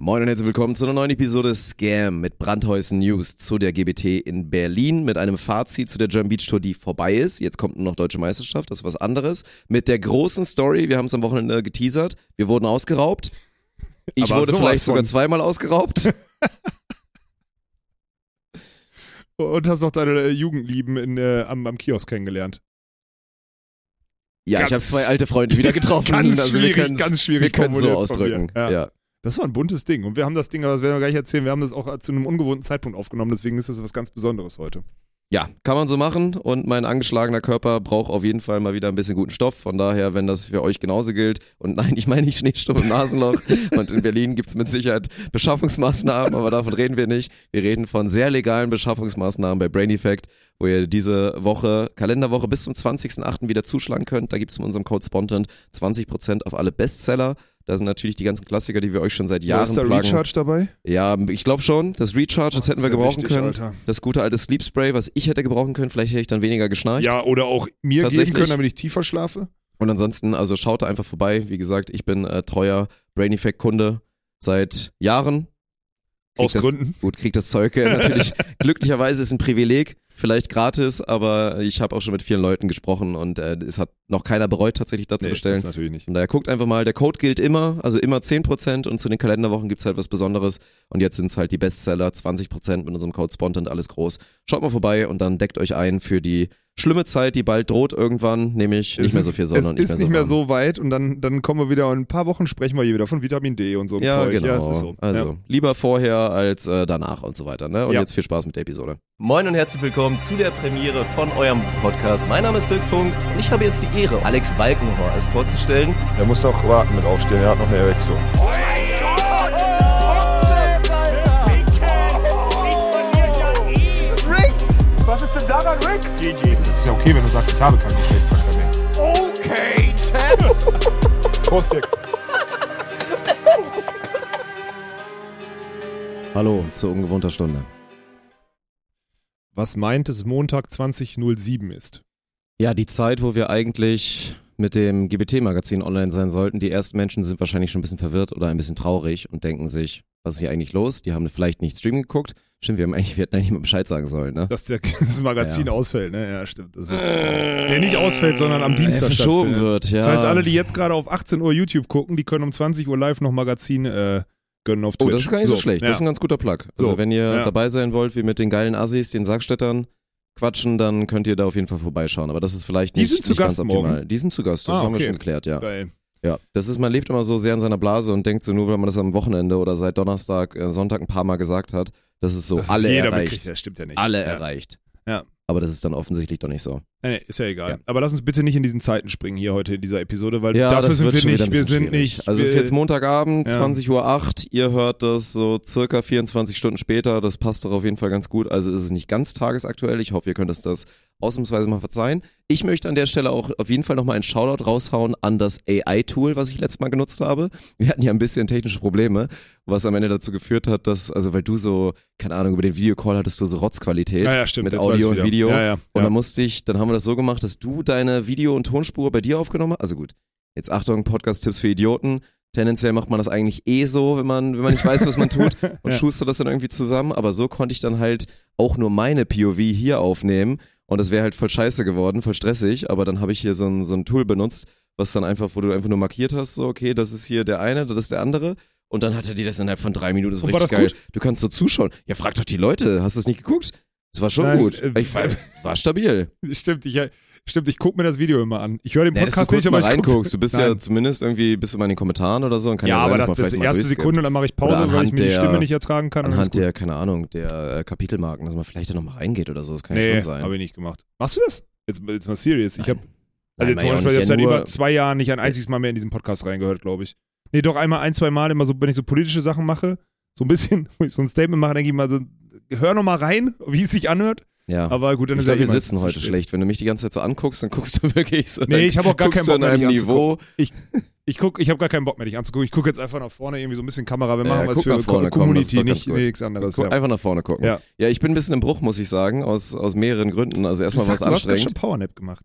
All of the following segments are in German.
Moin und herzlich willkommen zu einer neuen Episode Scam mit Brandhäusen News zu der GBT in Berlin mit einem Fazit zu der German Beach Tour, die vorbei ist. Jetzt kommt nur noch Deutsche Meisterschaft, das ist was anderes. Mit der großen Story, wir haben es am Wochenende geteasert, wir wurden ausgeraubt. Ich Aber wurde vielleicht sogar zweimal ausgeraubt. Und hast noch deine Jugendlieben in, äh, am, am Kiosk kennengelernt. Ja, ich habe Ganz- zwei alte Freunde wieder getroffen. Ganz also wir schwierig, ganz schwierig Wir können so ausdrücken. Ja. ja. Das war ein buntes Ding. Und wir haben das Ding, aber das werden wir gleich erzählen, wir haben das auch zu einem ungewohnten Zeitpunkt aufgenommen, deswegen ist das was ganz Besonderes heute. Ja, kann man so machen und mein angeschlagener Körper braucht auf jeden Fall mal wieder ein bisschen guten Stoff. Von daher, wenn das für euch genauso gilt und nein, ich meine nicht Schneesturm im Nasenloch und in Berlin gibt's mit Sicherheit Beschaffungsmaßnahmen, aber davon reden wir nicht. Wir reden von sehr legalen Beschaffungsmaßnahmen bei Brain Effect, wo ihr diese Woche, Kalenderwoche bis zum 20.08. wieder zuschlagen könnt. Da gibt's in unserem Code Spontant 20% auf alle Bestseller. Da sind natürlich die ganzen Klassiker, die wir euch schon seit Jahren ist da plagen. Recharge dabei? Ja, ich glaube schon. Das Recharge, das hätten wir gebrauchen wichtig, können. Alter. Das gute alte Sleep Spray, was ich hätte gebrauchen können, vielleicht hätte ich dann weniger geschnarcht. Ja, oder auch mir geben können, damit ich tiefer schlafe. Und ansonsten, also schaut da einfach vorbei. Wie gesagt, ich bin äh, treuer Brain Effect Kunde seit Jahren. Krieg Aus das, Gründen. Gut, kriegt das Zeug äh, natürlich. glücklicherweise ist ein Privileg, vielleicht gratis, aber ich habe auch schon mit vielen Leuten gesprochen und äh, es hat noch keiner bereut, tatsächlich dazu Nee, bestellen. das natürlich nicht. Von daher guckt einfach mal, der Code gilt immer, also immer 10% und zu den Kalenderwochen gibt's halt was Besonderes. Und jetzt sind's halt die Bestseller, 20% mit unserem Code Spontant, alles groß. Schaut mal vorbei und dann deckt euch ein für die schlimme Zeit, die bald droht irgendwann, nämlich nicht Es mehr ist- so viel Sonne es und nicht ist mehr so nicht mehr warm. so weit und dann, dann kommen wir wieder und in ein paar Wochen sprechen wir hier wieder von Vitamin D und so Ja, Zeug. genau. Ja, ist so. Also ja. lieber vorher als äh, danach und so weiter. Ne? Und Ja. jetzt viel Spaß mit der Episode. Moin und herzlich willkommen zu der Premiere von eurem Podcast. Mein Name ist Dirk Funk und ich habe jetzt die Ehre, Alex Balkenhorst vorzustellen. Er muss doch warten mit aufstehen, er hat noch eine Erektion. Was ist denn daran Rick? Das ist ja okay, wenn du sagst, ich habe keinen Geschlechtsverkehr mehr. Okay, Chat. Prost, Dick. Hallo zu ungewohnter Stunde. Was meint es Montag 2007 ist? Ja, die Zeit, wo wir eigentlich mit dem GBT-Magazin online sein sollten. Die ersten Menschen sind wahrscheinlich schon ein bisschen verwirrt oder ein bisschen traurig und denken sich, was ist hier eigentlich los? Die haben vielleicht nicht Stream geguckt. Stimmt, wir haben eigentlich, wir hätten eigentlich mal Bescheid sagen sollen, ne? Dass der, das Magazin Ja. ausfällt, ne? Ja, stimmt. Das ist, nee, nicht ausfällt, sondern am Dienstag Äh, verschoben wird, ja. Das heißt, alle, die jetzt gerade auf 18 Uhr YouTube gucken, die können um 20 Uhr live noch Magazin äh, gönnen auf Twitch. Oh, das ist gar nicht so, schlecht. Das ist ein ja. ganz guter Plug. Also So, wenn ihr ja. dabei sein wollt, wie mit den geilen Assis, den Sargstädtern quatschen, dann könnt ihr da auf jeden Fall vorbeischauen. Aber das ist vielleicht Die nicht, sind zu nicht ganz Gast optimal. morgen? Die sind zu Gast, das Ah, haben wir okay. schon geklärt, ja. Geil. Ja, das ist, man lebt immer so sehr in seiner Blase und denkt so nur, wenn man das am Wochenende oder seit Donnerstag, äh, Sonntag ein paar Mal gesagt hat, das ist so Das ist alle jeder erreicht. mitkriegt, das stimmt ja nicht. Alle ja. erreicht. Ja. Aber das ist dann offensichtlich doch nicht so. Nee, ist ja egal. Ja. Aber lass uns bitte nicht in diesen Zeiten springen hier heute in dieser Episode, weil Ja, dafür das sind wir nicht, wir sind nicht. Also es ist jetzt Montagabend, Ja. 20.08 Uhr, ihr hört das so circa 24 Stunden später, das passt doch auf jeden Fall ganz gut. Also ist es nicht ganz tagesaktuell, ich hoffe, ihr könnt uns das ausnahmsweise mal verzeihen. Ich möchte an der Stelle auch auf jeden Fall nochmal einen Shoutout raushauen an das AI-Tool, was ich letztes Mal genutzt habe. Wir hatten ja ein bisschen technische Probleme, was am Ende dazu geführt hat, dass, also weil du so, keine Ahnung, über den Videocall hattest du so Rotzqualität ja, ja, stimmt. mit Audio und. Video. Ja, ja. Und dann musste ich, dann haben wir das so gemacht, dass du deine Video- und Tonspur bei dir aufgenommen hast. Also gut, jetzt Achtung, Podcast-Tipps für Idioten. Tendenziell macht man das eigentlich eh so, wenn man, wenn man nicht weiß, was man tut und Ja. schustert das dann irgendwie zusammen. Aber so konnte ich dann halt auch nur meine POV hier aufnehmen. Und das wäre halt voll scheiße geworden, voll stressig. Aber dann habe ich hier so ein, so ein Tool benutzt, was dann einfach, wo du einfach nur markiert hast, so, okay, das ist hier der eine, das ist der andere. Und dann hatte die das innerhalb von drei Minuten. Das war war richtig das geil. Du kannst so zuschauen. Ja, frag doch die Leute. Hast du es nicht geguckt? Das war schon Nein, gut. äh, Ich war, war stabil. Stimmt, ich, stimmt, ich gucke mir das Video immer an. Ich höre den Ja, Podcast kurz nicht, mal aber ich guck- reinguckst. Du bist ja Nein. zumindest irgendwie, bist du mal in den Kommentaren oder so und kann ja, Ja, sein, aber das, das vielleicht mal erste. Sekunde, dann mache ich Pause, weil ich mir die Stimme nicht ertragen kann. und ist Anhand der, keine Ahnung, der äh, Kapitelmarken, dass man vielleicht da nochmal reingeht oder so. Das kann ja Nee, schon sein. habe ich nicht gemacht. Machst du das? Jetzt, jetzt mal serious. Ich habe also jetzt zum ich Beispiel, ich hab seit Ja, über zwei Jahren nicht ein einziges Mal mehr in diesen Podcast reingehört, glaube ich. Nee, doch einmal, ein, zwei Mal immer so, wenn ich so politische Sachen mache, so ein bisschen, wo ich so ein Statement mache, denke ich mal so, hör noch mal rein, wie es sich anhört. Ja. Aber gut, dann ich ist ja glaube, wir eh sitzen heute schlecht. Wenn du mich die ganze Zeit so anguckst, dann guckst du wirklich so. Nee, ich habe auch gar keinen Bock mehr, dich anzugucken. Niveau. Ich guck, ich habe gar keinen Bock mehr, dich anzugucken. Ich gucke jetzt einfach nach vorne, irgendwie so ein bisschen Kamera. Wir Ja, machen was guck für nach vorne, komm, Community, ganz nicht gut. nichts anderes. Guck, Ja. Einfach nach vorne gucken. Ja. ja, ich bin ein bisschen im Bruch, muss ich sagen, aus, aus mehreren Gründen. Also erstmal sagst, es du hast gerade anstrengend. schon Powernap gemacht.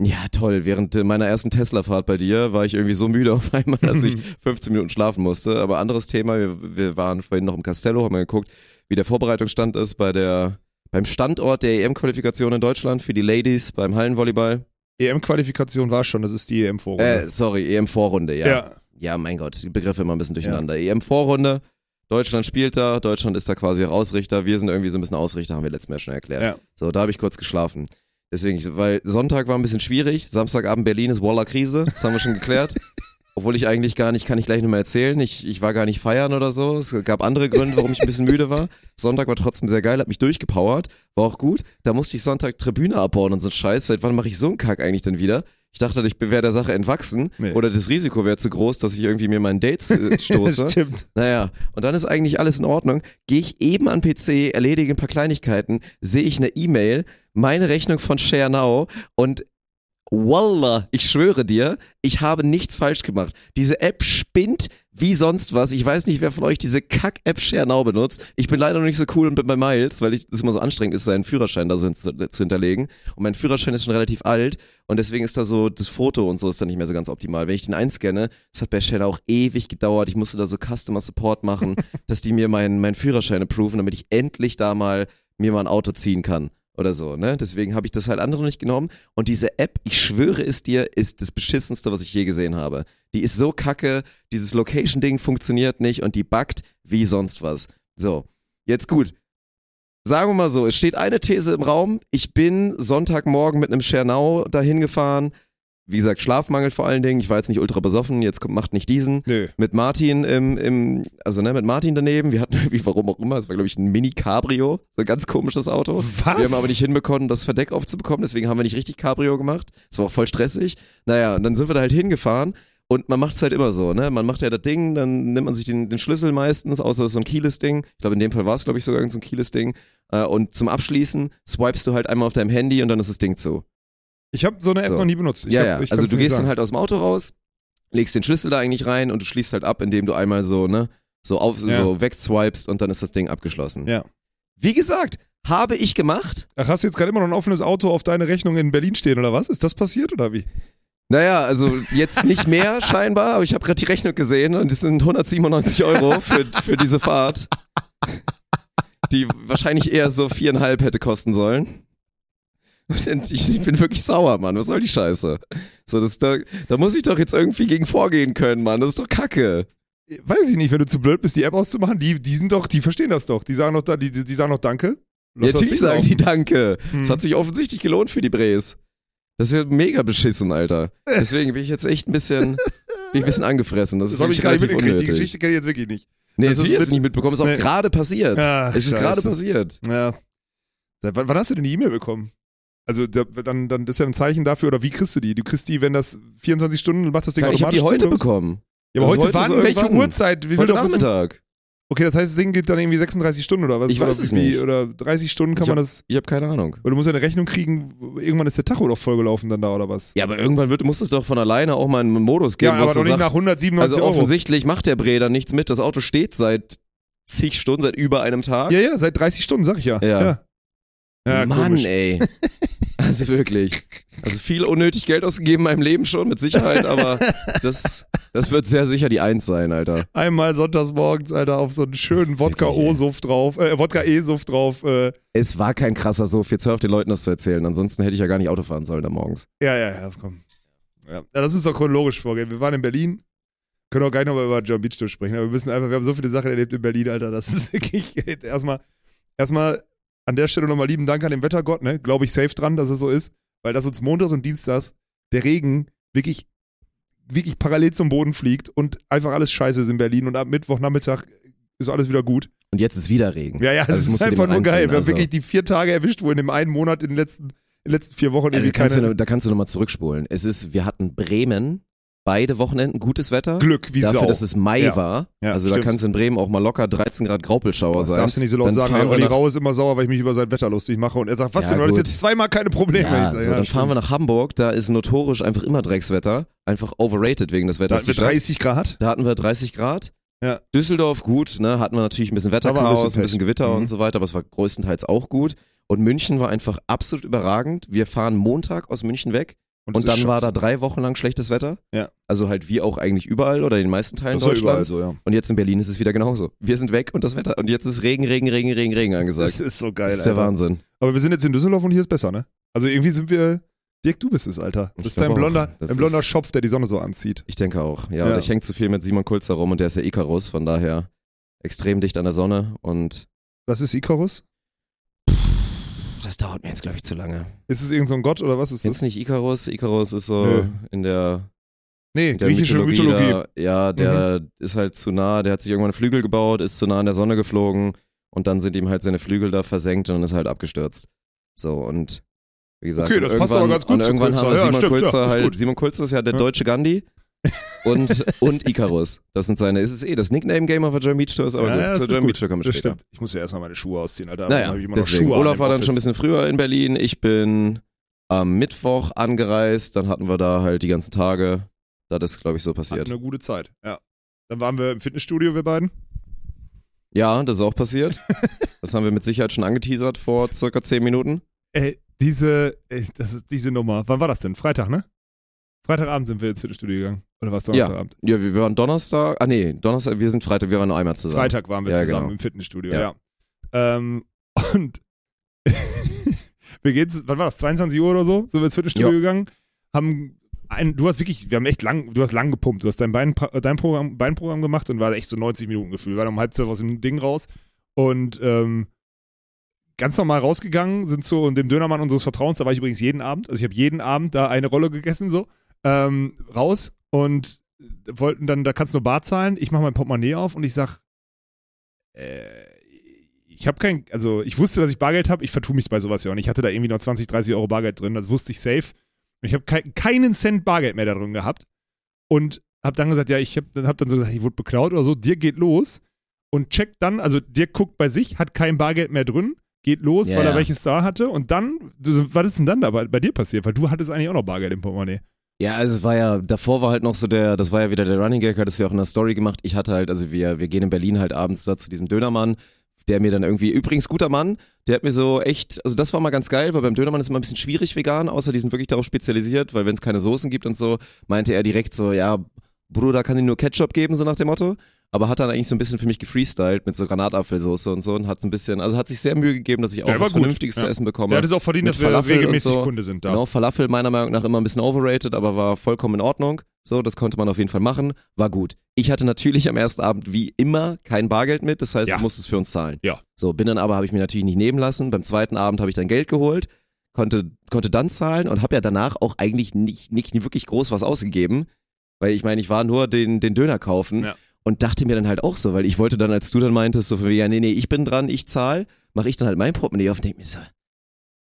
Ja, toll. Während äh, meiner ersten Tesla-Fahrt bei dir war ich irgendwie so müde auf einmal, dass ich 15 Minuten schlafen musste. Aber anderes Thema, wir, wir waren vorhin noch im Castello, haben mal geguckt, wie der Vorbereitungsstand ist bei der, beim Standort der EM-Qualifikation in Deutschland für die Ladies beim Hallenvolleyball. EM-Qualifikation war schon, das ist die EM-Vorrunde. Äh, sorry, EM-Vorrunde, ja. ja. Ja, mein Gott, die Begriffe immer ein bisschen durcheinander. EM-Vorrunde, Deutschland spielt da, Deutschland ist da quasi auch Ausrichter, wir sind irgendwie so ein bisschen Ausrichter, haben wir letztes Mal schon erklärt. Ja. So, da habe ich kurz geschlafen. Deswegen, weil Sonntag war ein bisschen schwierig, Samstagabend Berlin ist Waller Krise, das haben wir schon geklärt. Obwohl ich eigentlich gar nicht, kann ich gleich nochmal erzählen, ich, ich war gar nicht feiern oder so. Es gab andere Gründe, warum ich ein bisschen müde war. Sonntag war trotzdem sehr geil, hat mich durchgepowert, war auch gut. Da musste ich Sonntag Tribüne abbauen und so ein Scheiß. Seit wann mache ich so einen Kack eigentlich dann wieder? Ich dachte, ich wäre der Sache entwachsen Nee. oder das Risiko wäre zu groß, dass ich irgendwie mir meinen Dates äh, stoße. Stimmt. Naja, und dann ist eigentlich alles in Ordnung. Gehe ich eben an PC, erledige ein paar Kleinigkeiten, sehe ich eine E-Mail, meine Rechnung von ShareNow und Wallah, ich schwöre dir, ich habe nichts falsch gemacht. Diese App spinnt wie sonst was. Ich weiß nicht, wer von euch diese Kack-App ShareNow benutzt. Ich bin leider noch nicht so cool und bin bei Miles, weil ich es immer so anstrengend ist, seinen Führerschein da so hin- zu hinterlegen. Und mein Führerschein ist schon relativ alt und deswegen ist da so, das Foto und so ist dann nicht mehr so ganz optimal. Wenn ich den einscanne, das hat bei ShareNow auch ewig gedauert. Ich musste da so Customer Support machen, dass die mir meinen meinen Führerschein approven, damit ich endlich da mal mir mal ein Auto ziehen kann oder so, ne? Deswegen habe ich das halt andere nicht genommen. Und diese App, ich schwöre es dir, ist das beschissenste, was ich je gesehen habe. Die ist so kacke, dieses Location-Ding funktioniert nicht und die buggt wie sonst was. So, jetzt gut. Sagen wir mal so, es steht eine These im Raum. Ich bin Sonntagmorgen mit einem Schernau dahin gefahren. Wie gesagt, Schlafmangel vor allen Dingen. Ich war jetzt nicht ultra besoffen, jetzt kommt, macht nicht diesen Nö. mit Martin im, im, also ne, mit Martin daneben. Wir hatten irgendwie, warum auch immer, es war glaube ich ein Mini-Cabrio, so ein ganz komisches Auto. Was? Wir haben aber nicht hinbekommen, das Verdeck aufzubekommen, deswegen haben wir nicht richtig Cabrio gemacht. Es war auch voll stressig. Naja, und dann sind wir da halt hingefahren und man macht es halt immer so, ne? Man macht ja das Ding, dann nimmt man sich den, den Schlüssel meistens, außer so ein Keyless-Ding. Ich glaube, in dem Fall war es, glaube ich, sogar so ein Keyless-Ding. Äh, und zum Abschließen swipest du halt einmal auf deinem Handy und dann ist das Ding zu. Ich habe so eine App So. noch nie benutzt. Ich ja, hab, ja. Also du gehst dann sagen. halt aus dem Auto raus, legst den Schlüssel da eigentlich rein und du schließt halt ab, indem du einmal so, ne, so auf, Ja. so wegswipest und dann ist das Ding abgeschlossen. Ja. Wie gesagt, habe ich gemacht. Ach, hast du jetzt gerade immer noch ein offenes Auto auf deine Rechnung in Berlin stehen oder was? Ist das passiert oder wie? Naja, also jetzt nicht mehr scheinbar, aber ich habe gerade die Rechnung gesehen und es sind 197 Euro für, für diese Fahrt, die wahrscheinlich eher so viereinhalb hätte kosten sollen. Ich, ich bin wirklich sauer, Mann. Was soll die Scheiße? So, das, da, da muss ich doch jetzt irgendwie gegen vorgehen können, Mann. Das ist doch Kacke. Weiß ich nicht, wenn du zu blöd bist, die App auszumachen, die, die sind doch, die verstehen das doch. Die sagen doch, da- die, die sagen doch Danke. Ja, das natürlich sagen die. Danke. Hm. Es hat sich offensichtlich gelohnt für die Brees. Das ist ja mega beschissen, Alter. Deswegen bin ich jetzt echt ein bisschen, bin ein bisschen angefressen. Das, Das ist habe ich relativ mitgekriegt. Die. Geschichte kenne ich jetzt wirklich nicht. Nee, Das das ist nicht mitbekommen, ist auch Nee. gerade passiert. Ach, es ist gerade passiert. Ja. Wann, wann hast du denn die E-Mail bekommen? Also da, dann, dann das ist ja ein Zeichen dafür, oder wie kriegst du die? Du kriegst die, wenn das 24 Stunden, macht das Ding Ich habe die automatisch heute was? bekommen. Ja, aber Also heute, heute wann? Welche. Uhrzeit? Wie viel Heute? Nachmittag. Okay, das heißt, das Ding geht dann irgendwie 36 Stunden oder was? Ich weiß oder es wie, nicht. Oder 30 Stunden kann Ich man hab- das. Ich habe keine Ahnung. Weil du musst ja eine Rechnung kriegen, irgendwann ist der Tacho doch vollgelaufen dann da oder was? Ja, aber irgendwann wird, muss es doch von alleine auch mal einen Modus geben, Ja, aber es doch nicht nach sagt, 197 also Euro. offensichtlich macht der Bre da nichts mit. Das Auto steht seit zig Stunden, seit über einem Tag. Ja, ja, seit 30 Stunden, sag ich ja. Ja. ja. Ja, Mann, komisch. ey. Also wirklich. Also viel unnötig Geld ausgegeben in meinem Leben schon, mit Sicherheit, aber das, das wird sehr sicher die Eins sein, Alter. Einmal sonntags morgens, Alter, auf so einen schönen Wodka-O-Suft drauf, äh, Wodka-E-Suft drauf. Äh, Es war kein krasser Sof. Jetzt hör auf den Leuten das zu erzählen. Ansonsten hätte ich ja gar nicht Auto fahren sollen da morgens. ja, ja, ja, komm. Ja. ja, das ist doch chronologisch vorgehen. Wir waren in Berlin, können auch gar nicht nochmal über John Beach sprechen, aber wir müssen einfach, wir haben so viele Sachen erlebt in Berlin, Alter, das ist wirklich, erstmal, erstmal an der Stelle nochmal lieben Dank an den Wettergott, ne, glaube ich safe dran, dass es so ist, weil das uns montags und dienstags der Regen wirklich, wirklich parallel zum Boden fliegt und einfach alles scheiße ist in Berlin und ab Mittwochnachmittag ist alles wieder gut. Und jetzt ist wieder Regen. Ja, ja, Also es ist du einfach nur geil. Wir haben also. wirklich die vier Tage erwischt, wo in dem einen Monat in den letzten, in den letzten vier Wochen Also, irgendwie du, keine noch- da kannst du nochmal zurückspulen. Es ist, wir hatten Bremen, beide Wochenenden gutes Wetter. Glück wie Dafür, Sau. dass es Mai Ja. war. Ja, also da stimmt. kann es in Bremen auch mal locker 13 Grad Graupelschauer das sein. darfst du nicht so laut Dann sagen. Ey, Olli Rau ist immer sauer, weil ich mich über sein Wetter lustig mache. Und er sagt, was Ja, denn? Du gut. jetzt zweimal keine Probleme. Ja, Ich sag, so, dann fahren wir stimmt. nach Hamburg, da ist notorisch einfach immer Dreckswetter. Einfach overrated wegen des Da Wetters. hatten die wir Stadt. 30 Grad. Da hatten wir 30 Grad. Ja. Düsseldorf gut, ne, hatten wir natürlich ein bisschen Da war ein Wetterchaos, bisschen ein bisschen. Gewitter Mhm. und so weiter, aber es war größtenteils auch gut. Und München war einfach absolut überragend. Wir fahren Montag aus München weg. Und ist dann war da drei Wochen lang schlechtes Wetter. Ja. Also halt wie auch eigentlich überall oder in den meisten Teilen Das ja Deutschlands. überall so, ja. Und jetzt in Berlin ist es wieder genauso. Wir sind weg und das Wetter. Und jetzt ist Regen, Regen, Regen, Regen, Regen angesagt. Das ist so geil, das ist der Alter. Wahnsinn. Aber wir sind jetzt in Düsseldorf und hier ist besser, ne? Also irgendwie sind wir. Dirk, du bist es, Alter. Das Ich ist dein auch. blonder, Das dein blonder ist- Schopf, der die Sonne so anzieht. Ich denke auch. Ja, Ja. ich hänge zu viel mit Simon Kulzer rum und der ist ja Icarus, von daher extrem dicht an der Sonne und Was ist Icarus? Das dauert mir jetzt, glaube ich, zu lange. Ist es irgendein so ein Gott oder was ist das? Kennst du nicht Icarus? Icarus ist so Nö. in der, Nee, in der griechische Mythologie. Da, ja, der ist halt zu nah, der hat sich irgendwann Flügel gebaut, ist zu nah an der Sonne geflogen und dann sind ihm halt seine Flügel da versenkt und dann ist halt abgestürzt. So und wie gesagt, Okay, das passt aber irgendwann- ganz gut und irgendwann Kulzer. haben wir Ja, Simon stimmt, ja, Kulzer ist halt, gut. Simon Kulzer ist ja der Ja. deutsche Gandhi und, und Icarus. Das sind seine, ist es eh das Nickname-Game auf der German Beach Tour, ist aber Ja, ja, gut. wird German gut. Beach Tour kommen wir später. stimmt. Ich muss ja erstmal meine Schuhe ausziehen, Alter. Dann Naja, deswegen. Olaf war dann Office. schon ein bisschen früher in Berlin. Ich bin am Mittwoch angereist. Dann hatten wir da halt die ganzen Tage. Das ist, glaube ich, so Hatten passiert. eine gute Zeit, ja. Dann waren wir im Fitnessstudio, wir beiden. Ja, das ist auch passiert. das haben wir mit Sicherheit schon angeteasert vor circa zehn Minuten. Ey, diese, ey, das ist diese Nummer. Wann war das denn? Freitag, ne? Freitagabend sind wir ins Fitnessstudio gegangen. Oder war es Donnerstagabend? Ja, wir, wir waren Donnerstag. Ah, nee, Donnerstag. Wir sind Freitag. Wir waren nur einmal zusammen. Freitag waren wir Ja, zusammen genau. im Fitnessstudio, Ja. ja. Ähm, und wir gehen, wann war das? 22 Uhr oder so? Sind wir ins Fitnessstudio Ja. gegangen, haben ein, du hast wirklich, wir haben echt lang, du hast lang gepumpt. Du hast dein, Bein, dein Programm, Beinprogramm gemacht und war echt so 90 Minuten gefühlt. Wir waren um halb zwölf aus dem Ding raus und ähm, ganz normal rausgegangen, sind so in dem Dönermann unseres Vertrauens, da war ich übrigens jeden Abend, also ich habe jeden Abend da eine Rolle gegessen, so, ähm, raus und wollten dann, da kannst du nur Bar zahlen, ich mache mein Portemonnaie auf und ich sag, äh, ich habe kein, also ich wusste, dass ich Bargeld habe, ich vertue mich bei sowas ja auch nicht. Ich hatte da irgendwie noch 20, 30 Euro Bargeld drin, das wusste ich safe. Und ich habe kein, keinen Cent Bargeld mehr da drin gehabt und habe dann gesagt, ja, ich habe hab dann so gesagt, ich wurde beklaut oder so, dir geht los und checkt dann, also dir guckt bei sich, hat kein Bargeld mehr drin, geht los, Ja, weil er ja. welches da hatte und dann, was ist denn dann da bei, bei dir passiert? Weil du hattest eigentlich auch noch Bargeld im Portemonnaie. Ja, also es war ja, davor war halt noch so der, das war ja wieder der Running Gag, hattest du ja auch in der Story gemacht. Ich hatte halt, also wir, wir gehen in Berlin halt abends da zu diesem Dönermann, der mir dann irgendwie, übrigens guter Mann, der hat mir so echt, also das war mal ganz geil, weil beim Dönermann ist immer ein bisschen schwierig vegan, außer die sind wirklich darauf spezialisiert, weil wenn es keine Soßen gibt und so, meinte er direkt so, ja, Bruder, kann dir nur Ketchup geben, so nach dem Motto. Aber hat dann eigentlich so ein bisschen für mich gefreestylt mit so Granatapfelsoße und so und hat so ein bisschen, also hat sich sehr Mühe gegeben, dass ich auch war was gut, Vernünftiges ja. zu essen bekomme. Der hat es auch verdient, Mit dass wir Falafel regelmäßig so. Kunde sind da. Genau, Falafel meiner Meinung nach immer ein bisschen overrated, aber war vollkommen in Ordnung. So, das konnte man auf jeden Fall machen. War gut. Ich hatte natürlich am ersten Abend wie immer kein Bargeld mit, das heißt, Ja. du musstest für uns zahlen. Ja. So, bin dann aber, habe ich mir natürlich nicht nehmen lassen. Beim zweiten Abend habe ich dann Geld geholt, konnte, konnte dann zahlen und habe ja danach auch eigentlich nicht, nicht wirklich groß was ausgegeben, weil ich meine, ich war nur den, den Döner kaufen Ja. Und dachte mir dann halt auch so, weil ich wollte dann, als du dann meintest, so von wegen, ja, nee, nee, ich bin dran, ich zahl, mache ich dann halt mein Portemonnaie auf und denke mir so,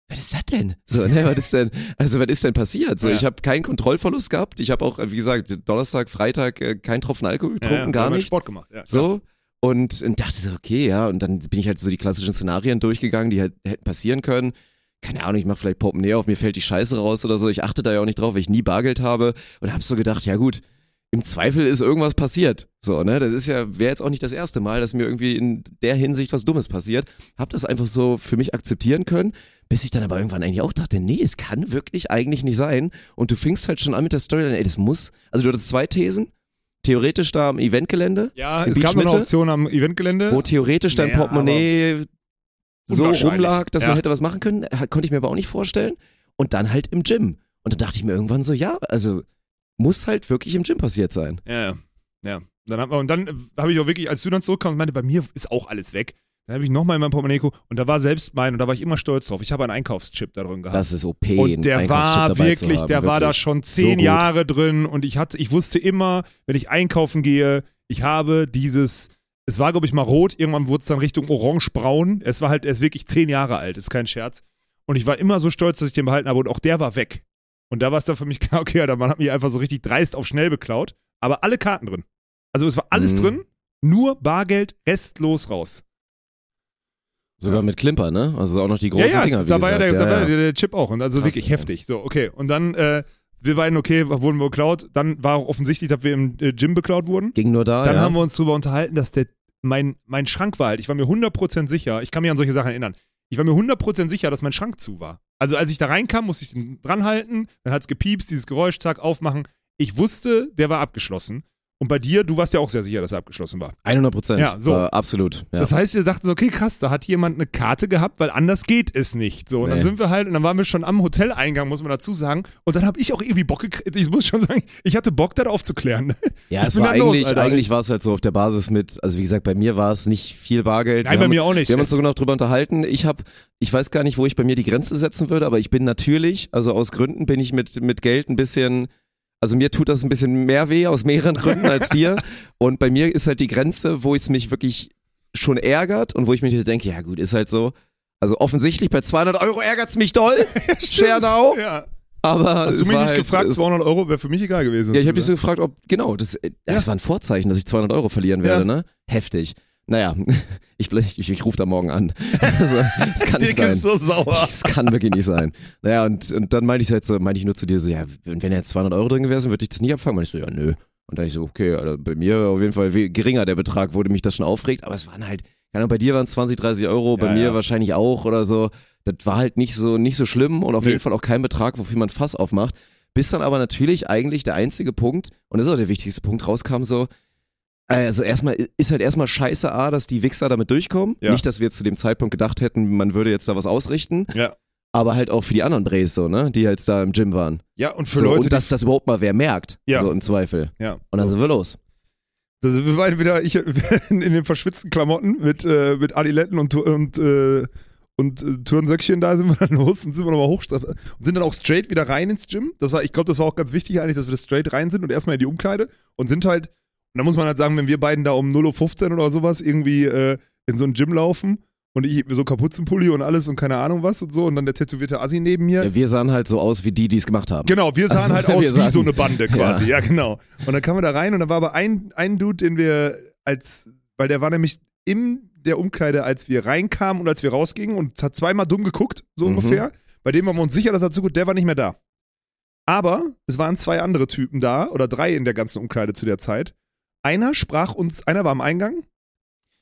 was ist das denn? So, ne, was ist denn, also was ist denn passiert? So, Ja. ich habe keinen Kontrollverlust gehabt. Ich habe auch, wie gesagt, Donnerstag, Freitag äh, kein Tropfen Alkohol getrunken, Ja, ja, gar nichts. Sport gemacht. Ja. So. Und, und dachte so, okay, ja, und dann bin ich halt so die klassischen Szenarien durchgegangen, die halt hätten passieren können. Keine Ahnung, ich mache vielleicht Portemonnaie auf, mir fällt die Scheiße raus oder so. Ich achte da ja auch nicht drauf, weil ich nie Bargeld habe und habe so gedacht, ja gut, im Zweifel ist irgendwas passiert. So, ne? Das ist ja, wäre jetzt auch nicht das erste Mal, dass mir irgendwie in der Hinsicht was Dummes passiert. Hab das einfach so für mich akzeptieren können, bis ich dann aber irgendwann eigentlich auch dachte, nee, es kann wirklich eigentlich nicht sein. Und du fingst halt schon an mit der Story, ey, das muss. Also du hattest zwei Thesen. Theoretisch da am Eventgelände, Ja, es gab noch eine? Option am Eventgelände. wo theoretisch dein Naja, Portemonnaie so rumlag, dass Ja. man hätte was machen können, konnte ich mir aber auch nicht vorstellen. Und dann halt im Gym. Und dann dachte ich mir irgendwann so, ja, also muss halt wirklich im Gym passiert sein. Ja, ja. Dann hab, und dann äh, habe ich auch wirklich, als du dann zurückkamst, und meinte, bei mir ist auch alles weg. Dann habe ich nochmal in mein Portemonnaie geguckt und da war selbst mein, und da war ich immer stolz drauf. Ich habe einen Einkaufschip da drin gehabt. Das ist OP. und der war wirklich, haben, der war da wirklich. schon So zehn gut. Jahre drin und ich hatte, ich wusste immer, wenn ich einkaufen gehe, ich habe dieses, es war glaube ich mal rot, irgendwann wurde es dann Richtung orange-braun. Es war halt, er ist wirklich zehn Jahre alt, ist kein Scherz. Und ich war immer so stolz, dass ich den behalten habe und auch der war weg. Und da war es dann für mich klar, okay, der Mann hat mich einfach so richtig dreist auf schnell beklaut, aber alle Karten drin. Also es war alles Mhm. drin, nur Bargeld, restlos raus. Sogar mit Klimper, ne? Also auch noch die großen ja, ja, Dinger, wie da war ja der, da war ja, ja der Chip auch und also Krass, wirklich heftig. So, okay. Und dann, äh, wir beiden, okay, wurden wir geklaut. Dann war auch offensichtlich, dass wir im äh, Gym beklaut wurden. Ging nur da, Dann ja. haben wir uns darüber unterhalten, dass der, mein, mein Schrank war halt, ich war mir 100% sicher, ich kann mich an solche Sachen erinnern. Ich war mir 100% sicher, dass mein Schrank zu war. Also als ich da reinkam, musste ich den dranhalten, dann hat's gepiepst, dieses Geräusch, zack, aufmachen. Ich wusste, der war abgeschlossen. Und bei dir, du warst ja auch sehr sicher, dass er abgeschlossen war. 100 Prozent. Ja, so. Äh, absolut. Ja. Das heißt, wir dachten so, okay, krass, da hat jemand eine Karte gehabt, weil anders geht es nicht. So, und dann Nee. sind wir halt, und dann waren wir schon am Hoteleingang, muss man dazu sagen. Und dann habe ich auch irgendwie Bock gekriegt, ich muss schon sagen, ich hatte Bock, das aufzuklären. Ja, Was es war denn da los, eigentlich, eigentlich war es halt so auf der Basis mit, also wie gesagt, bei mir war es nicht viel Bargeld. Nein, Wir bei haben mir auch nicht. Wir haben uns sogar noch drüber unterhalten. Ich habe, ich weiß gar nicht, wo ich bei mir die Grenze setzen würde, aber ich bin natürlich, also aus Gründen bin ich mit, mit Geld ein bisschen, also mir tut das ein bisschen mehr weh aus mehreren Gründen als dir. Und bei mir ist halt die Grenze, wo es mich wirklich schon ärgert und wo ich mir denke, ja gut, ist halt so. Also offensichtlich bei 200 Euro ärgert's mich doll, Schernau, Ja. aber Hast es du mich nicht halt, gefragt, es, 200 Euro wäre für mich egal gewesen. ja, ich habe dich so gefragt, ob, genau, das, äh, das Ja. war ein Vorzeichen, dass ich 200 Euro verlieren werde, Ja. ne? Heftig. Naja, ich, ich, ich, ich rufe da morgen an. Also, das kann nicht Dick ist sein. so sauer. Das kann wirklich nicht sein. Naja, und, und dann meinte ich halt so, meinte ich nur zu dir so, ja, wenn wenn jetzt 200 Euro drin gewesen, würde ich das nicht abfangen. Meinte ich so, ja, nö. Und dann ich so, okay, also bei mir auf jeden Fall geringer der Betrag, wurde mich das schon aufregt, aber es waren halt, keine Ahnung, bei dir waren es 20, 30 Euro, bei Ja, mir ja. wahrscheinlich auch oder so. Das war halt nicht so, nicht so schlimm und auf Nee. jeden Fall auch kein Betrag, wofür man Fass aufmacht. Bis dann aber natürlich eigentlich der einzige Punkt, und das ist auch der wichtigste Punkt, rauskam so, also erstmal ist halt erstmal scheiße A, dass die Wichser damit durchkommen. Ja. Nicht, dass wir jetzt zu dem Zeitpunkt gedacht hätten, man würde jetzt da was ausrichten. Ja. Aber halt auch für die anderen Brays so, ne? Die jetzt da im Gym waren. Ja, und für so, Leute, und dass das überhaupt mal wer merkt. Ja. So im Zweifel. ja. Und dann sind wir los. Da sind wir beide wieder ich, in den verschwitzten Klamotten mit, äh, mit Adiletten und, und, äh, und äh, Turnsöckchen da sind wir dann los und sind wir nochmal hoch und sind dann auch straight wieder rein ins Gym. Das war, ich glaube, das war auch ganz wichtig eigentlich, dass wir das straight rein sind und erstmal in die Umkleide und sind halt, und da muss man halt sagen, wenn wir beiden da um 0.15 Uhr oder sowas irgendwie äh, in so ein Gym laufen und ich so Kapuzenpulli und alles und keine Ahnung was und so und dann der tätowierte Assi neben mir. Ja, wir sahen halt so aus wie die, die es gemacht haben. Genau, wir sahen Also, halt aus wie sahen- so eine Bande quasi, ja. genau. Und dann kamen wir da rein und da war aber ein, ein Dude, den wir als, weil der war nämlich in der Umkleide, als wir reinkamen und als wir rausgingen und hat zweimal dumm geguckt, so Mhm. ungefähr. Bei dem waren wir uns sicher, dass er zu gut, der war nicht mehr da. Aber es waren zwei andere Typen da oder drei in der ganzen Umkleide zu der Zeit. Einer sprach uns, einer war am Eingang.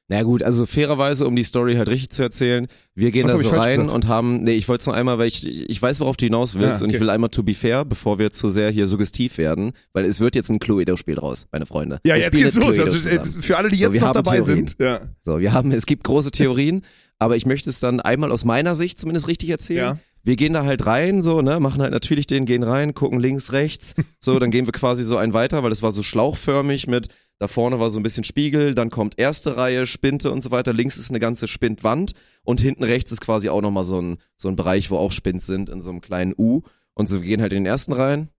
Na gut, also fairerweise, um die Story halt richtig zu erzählen, wir gehen Was da so rein gesagt? und haben, nee, ich wollte es noch einmal, weil ich, ich weiß, worauf du hinaus willst Ja, und ich okay. will einmal to be fair, bevor wir zu sehr hier suggestiv werden, weil es wird jetzt ein Cluedo-Spiel draus, meine Freunde. Ja, Wir jetzt geht's los. Also, jetzt, für alle, die So, jetzt wir noch dabei Theorien. sind. Ja. So, wir haben, es gibt große Theorien, aber ich möchte es dann einmal aus meiner Sicht zumindest richtig erzählen. Ja. Wir gehen da halt rein, so, ne, machen halt natürlich den, gehen rein, gucken links, rechts, so, dann gehen wir quasi so einen weiter, weil es war so schlauchförmig mit, da vorne war so ein bisschen Spiegel, dann kommt erste Reihe, Spinte und so weiter, links ist eine ganze Spindwand und hinten rechts ist quasi auch nochmal so ein, so ein Bereich, wo auch Spints sind, in so einem kleinen U. Und so, wir gehen halt in den ersten rein,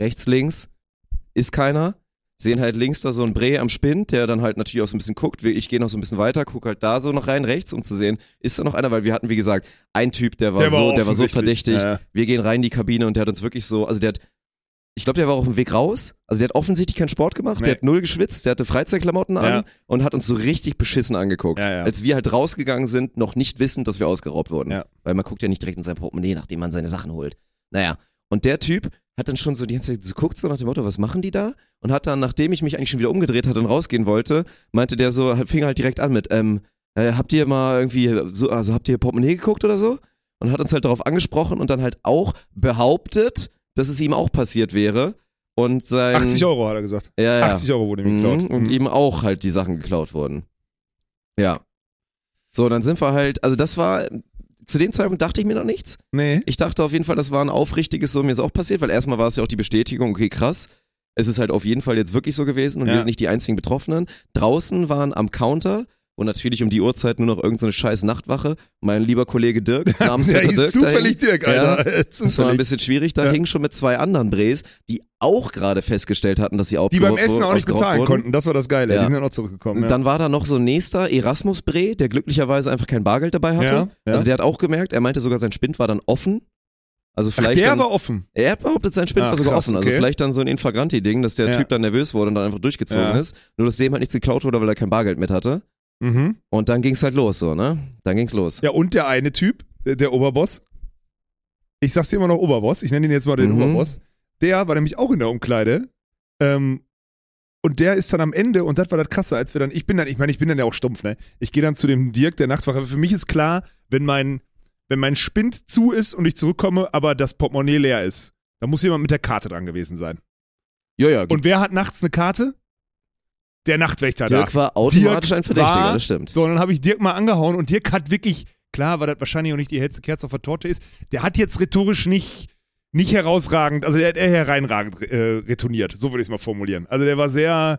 rechts, links, ist keiner, sehen halt links da so einen Bre am Spind, der dann halt natürlich auch so ein bisschen guckt. Ich gehe noch so ein bisschen weiter, guck halt da so noch rein rechts, um zu sehen, ist da noch einer, weil wir hatten, wie gesagt, einen Typ, der war, Der war so, der war so verdächtig. Ja. Wir gehen rein in die Kabine und der hat uns wirklich so, also der hat, ich glaube, der war auch auf dem Weg raus. Also der hat offensichtlich keinen Sport gemacht, Nee. der hat null geschwitzt, der hatte Freizeitklamotten an Ja. und hat uns so richtig beschissen angeguckt. Ja, ja. Als wir halt rausgegangen sind, noch nicht wissend, dass wir ausgeraubt wurden. Weil man guckt ja nicht direkt in sein Portemonnaie, nachdem man seine Sachen holt. Naja, und der Typ hat dann schon so die ganze Zeit so geguckt, so nach dem Motto, was machen die da? Und hat dann, nachdem ich mich eigentlich schon wieder umgedreht hatte und rausgehen wollte, meinte der so, fing halt direkt an mit, ähm, äh, habt ihr mal irgendwie, so, also habt ihr Portemonnaie geguckt oder so? Und hat uns halt darauf angesprochen und dann halt auch behauptet, dass es ihm auch passiert wäre. Und sein. 80 Euro hat er gesagt. Ja, ja. 80 Euro wurde ihm geklaut. Mhm, und ihm auch halt die Sachen geklaut wurden. Ja. So, dann sind wir halt, also das war, zu dem Zeitpunkt dachte ich mir noch nichts. Nee. Ich dachte auf jeden Fall, das war ein aufrichtiges, so mir ist auch passiert, weil erstmal war es ja auch die Bestätigung, okay, krass. Es ist halt auf jeden Fall jetzt wirklich so gewesen und Ja. wir sind nicht die einzigen Betroffenen. Draußen waren am Counter, wo natürlich um die Uhrzeit nur noch irgendeine scheiß Nachtwache, mein lieber Kollege Dirk, namens hieß Dirk, zufällig dahin. Dirk, Alter. Äh, Das war ein Zufällig. bisschen schwierig, da Ja. hingen schon mit zwei anderen Brees, die auch gerade festgestellt hatten, dass sie Die beim Essen auch nicht ausgeraubt bezahlen wurden. konnten. Das war das Geile. Ja. Die sind dann auch zurückgekommen. Und Ja. dann war da noch so ein nächster Erasmus Bre, der glücklicherweise einfach kein Bargeld dabei hatte. Ja, ja. Also der hat auch gemerkt, er meinte sogar, sein Spind war dann offen. Also Ach, vielleicht der dann, war offen. er behauptet, sein Spind Ach, war sogar krass, offen. Also okay. vielleicht dann so ein Infragranti-Ding, dass der Ja. Typ dann nervös wurde und dann einfach durchgezogen Ja. ist. Nur dass dem halt nichts geklaut wurde, weil er kein Bargeld mit hatte. Mhm. Und dann ging's halt los, so, ne? Dann ging's los. Ja, und der eine Typ, der, der Oberboss. Ich sag's dir immer noch Oberboss. Ich nenne ihn jetzt mal den Mhm. Oberboss. Der war nämlich auch in der Umkleide. Ähm, Und der ist dann am Ende, und das war das Krasse, als wir dann, ich bin dann, ich meine, ich bin dann ja auch stumpf, ne? Ich gehe dann zu dem Dirk, der Nachtwache. Für mich ist klar, wenn mein, wenn mein Spind zu ist und ich zurückkomme, aber das Portemonnaie leer ist, dann muss jemand mit der Karte dran gewesen sein. Ja, ja. Und wer hat nachts eine Karte? Der Nachtwächter Dirk da. war automatisch Dirk ein Verdächtiger, war- das stimmt. So, und dann habe ich Dirk mal angehauen und Dirk hat wirklich, klar, weil das wahrscheinlich auch nicht die hellste Kerze auf der Torte ist, der hat jetzt rhetorisch nicht, nicht herausragend, also er hat eher hereinragend äh, retourniert, so würde ich es mal formulieren. Also der war sehr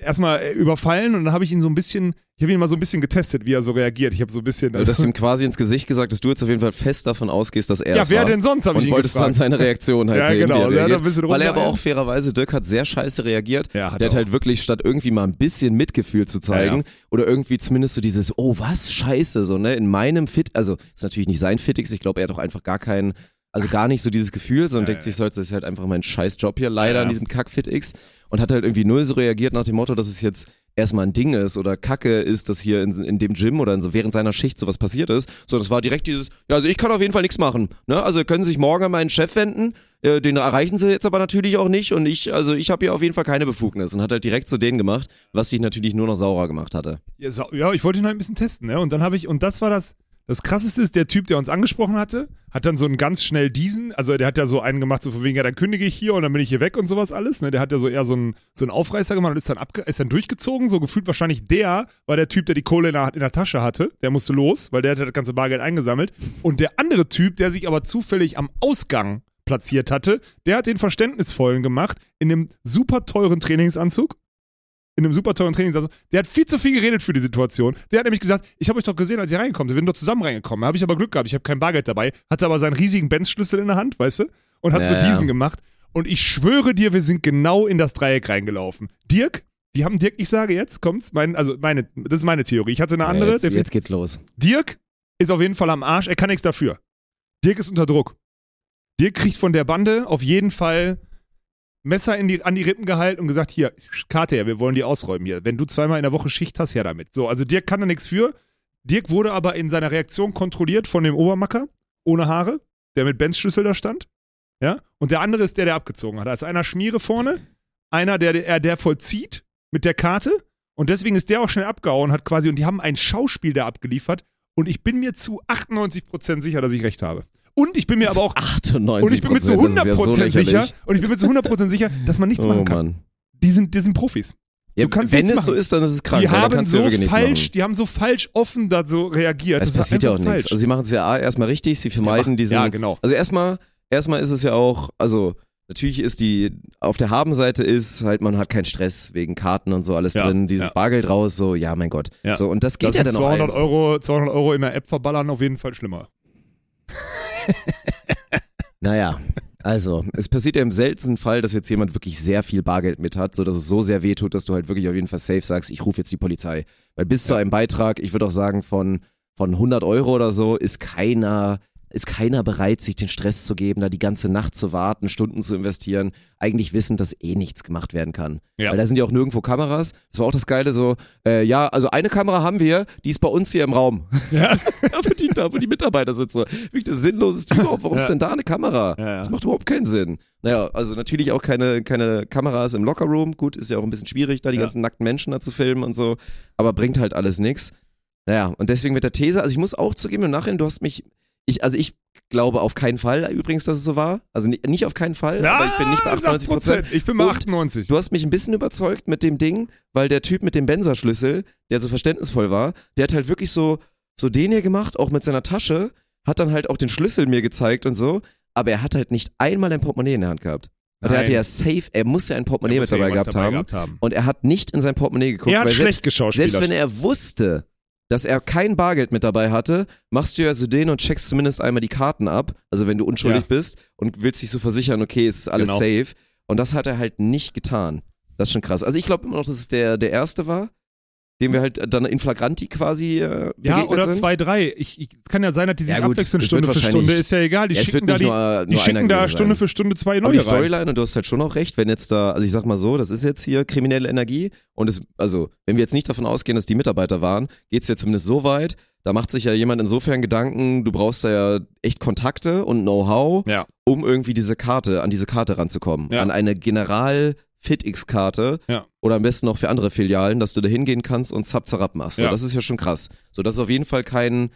erstmal äh, überfallen und dann habe ich ihn so ein bisschen, ich habe ihn mal so ein bisschen getestet, wie er so reagiert. Ich habe so ein bisschen. Also, dass du ihm quasi ins Gesicht gesagt hast, du jetzt auf jeden Fall fest davon ausgehst, dass er ja, es wer war. denn sonst, habe ich ihn wolltest dann gefragt. seine Reaktion halt Ja, sehen, genau, er hat ein bisschen Weil er aber auch fairerweise, Dirk hat sehr scheiße reagiert. Ja, hat der er hat auch. halt wirklich, statt irgendwie mal ein bisschen Mitgefühl zu zeigen Ja, oder irgendwie zumindest so dieses, oh was, scheiße, so, ne, in meinem Fit, also ist natürlich nicht sein Fitix, ich glaube, er hat auch einfach gar keinen, also gar nicht so dieses Gefühl, sondern denkt sich so, das ist halt einfach mein scheiß Job hier, leider Ja. an diesem Kack-Fit-X und hat halt irgendwie null so reagiert nach dem Motto, dass es jetzt erstmal ein Ding ist oder Kacke ist, dass hier in, in dem Gym oder so während seiner Schicht sowas passiert ist. So, das war direkt dieses, ja, also ich kann auf jeden Fall nichts machen. Ne? Also können Sie sich morgen an meinen Chef wenden, äh, den erreichen Sie jetzt aber natürlich auch nicht und ich, also ich habe hier auf jeden Fall keine Befugnis und hat halt direkt zu denen gemacht, was sich natürlich nur noch saurer gemacht hatte. Ja, ja, ich wollte ihn halt ein bisschen testen, ne? Und dann habe ich, und das war das, das krasseste ist, der Typ, der uns angesprochen hatte, hat dann so einen ganz schnell diesen, also der hat ja so einen gemacht, so von wegen, ja, dann kündige ich hier und dann bin ich hier weg und sowas alles, ne? Der hat ja so eher so einen, so einen Aufreißer gemacht und ist dann, abge ist dann durchgezogen, so gefühlt wahrscheinlich der war der Typ, der die Kohle in der, in der Tasche hatte, der musste los, weil der hat das ganze Bargeld eingesammelt. Und der andere Typ, der sich aber zufällig am Ausgang platziert hatte, der hat den Verständnisvollen gemacht in einem super teuren Trainingsanzug in einem super teuren Trainingsanzug. Der hat viel zu viel geredet für die Situation. Der hat nämlich gesagt, ich habe euch doch gesehen, als ihr reingekommen seid. Wir sind doch zusammen reingekommen. Da habe ich aber Glück gehabt. Ich habe kein Bargeld dabei. Hatte aber seinen riesigen Benz-Schlüssel in der Hand, weißt du? Und hat Ja, so ja. diesen gemacht. Und ich schwöre dir, wir sind genau in das Dreieck reingelaufen. Dirk, die haben Dirk, ich sage jetzt, kommt's, mein, also meine, das ist meine Theorie. Ich hatte eine andere. jetzt, der- jetzt geht's los. Dirk ist auf jeden Fall am Arsch, er kann nichts dafür. Dirk ist unter Druck. Dirk kriegt von der Bande auf jeden Fall Messer in die, an die Rippen gehalten und gesagt, hier, Karte her, wir wollen die ausräumen hier. Wenn du zweimal in der Woche Schicht hast, her damit. So, also Dirk kann da nichts für. Dirk wurde aber in seiner Reaktion kontrolliert von dem Obermacker, ohne Haare, der mit Benz-Schlüssel da stand. Ja, und der andere ist der, der abgezogen hat. Also einer Schmiere vorne, einer, der, der, der vollzieht mit der Karte und deswegen ist der auch schnell abgehauen, hat quasi, und die haben ein Schauspiel da abgeliefert und ich bin mir zu 98% sicher, dass ich recht habe. Und ich bin mir aber auch, 98 und ich bin mir zu 100% das ist ja so sicher, und ich bin mir zu 100% sicher, dass man nichts Oh machen kann. Mann. Die sind, die sind Profis. Ja, wenn es so machen. ist, dann ist es krank. die haben ja so falsch, die haben so falsch offen da so reagiert. Es passiert ja auch einfach nichts. falsch. Also sie machen es ja erstmal richtig, sie vermeiden diesen. ja, genau. Also erstmal, erstmal ist es ja auch, also natürlich ist die, auf der Habenseite ist halt, man hat keinen Stress wegen Karten und so alles Ja, drin, dieses ja. Bargeld raus, so, ja, mein Gott. Ja. So, und das geht Das ja dann auch 200 allen so. Euro, 200 Euro in der App verballern auf jeden Fall schlimmer. Naja, also, es passiert ja im seltensten Fall, dass jetzt jemand wirklich sehr viel Bargeld mit hat, so dass es so sehr wehtut, dass du halt wirklich auf jeden Fall safe sagst, ich rufe jetzt die Polizei. Weil bis zu einem Beitrag, ich würde auch sagen, von, von 100 Euro oder so, ist keiner, ist keiner bereit, sich den Stress zu geben, da die ganze Nacht zu warten, Stunden zu investieren, eigentlich wissend, dass eh nichts gemacht werden kann. Ja. Weil da sind ja auch nirgendwo Kameras. Das war auch das Geile so, äh, ja, also eine Kamera haben wir, die ist bei uns hier im Raum. Ja. Aber die, da, wo die Mitarbeiter sitzen. Wirklich das Sinnloseste überhaupt. Warum Ja. ist denn da eine Kamera? Ja. Das macht überhaupt keinen Sinn. Naja, also natürlich auch keine, keine Kameras im Lockerroom. Gut, ist ja auch ein bisschen schwierig, da die ganzen nackten Menschen da zu filmen und so. Aber bringt halt alles nichts. Naja, und deswegen mit der These, also ich muss auch zugeben, im Nachhinein, du hast mich, ich, also ich glaube auf keinen Fall übrigens, dass es so war. Also nicht, nicht auf keinen Fall, aber ich bin nicht bei 98 Prozent. Ich bin bei Und 98. Du hast mich ein bisschen überzeugt mit dem Ding, weil der Typ mit dem Benzer-Schlüssel, der so verständnisvoll war, der hat halt wirklich so, so den hier gemacht, auch mit seiner Tasche, hat dann halt auch den Schlüssel mir gezeigt und so, aber er hat halt nicht einmal ein Portemonnaie in der Hand gehabt. Und er hatte ja safe, er muss ja ein Portemonnaie mit ja dabei, gehabt, dabei haben. haben. Und er hat nicht in sein Portemonnaie geguckt, Er hat schlecht selbst, geschauspielert. selbst wenn er wusste, dass er kein Bargeld mit dabei hatte, machst du ja so den und checkst zumindest einmal die Karten ab, also wenn du unschuldig Ja. bist und willst dich so versichern, okay, es ist alles Genau. safe. Und das hat er halt nicht getan. Das ist schon krass. Also ich glaube immer noch, dass es der, der erste war, dem wir halt dann in flagranti quasi äh, ja, oder sind. zwei, drei. Ich, ich kann ja sein, dass die sich Ja, gut, abwechseln Stunde für Stunde. Ist ja egal. Die Ja, schicken da die, nur, die nur schicken da Stunde sein. für Stunde zwei Aber neue die rein. Storyline, und du hast halt schon auch recht, wenn jetzt da, also ich sag mal so, das ist jetzt hier kriminelle Energie und es, also wenn wir jetzt nicht davon ausgehen, dass die Mitarbeiter waren, geht's ja zumindest so weit, da macht sich ja jemand insofern Gedanken, du brauchst da ja echt Kontakte und Know-how, Ja. um irgendwie diese Karte, an diese Karte ranzukommen. Ja. An eine FitX-Karte Ja. oder am besten noch für andere Filialen, dass du da hingehen kannst und zap zarab machst. So, Ja. das ist ja schon krass. So, das ist auf jeden Fall kein,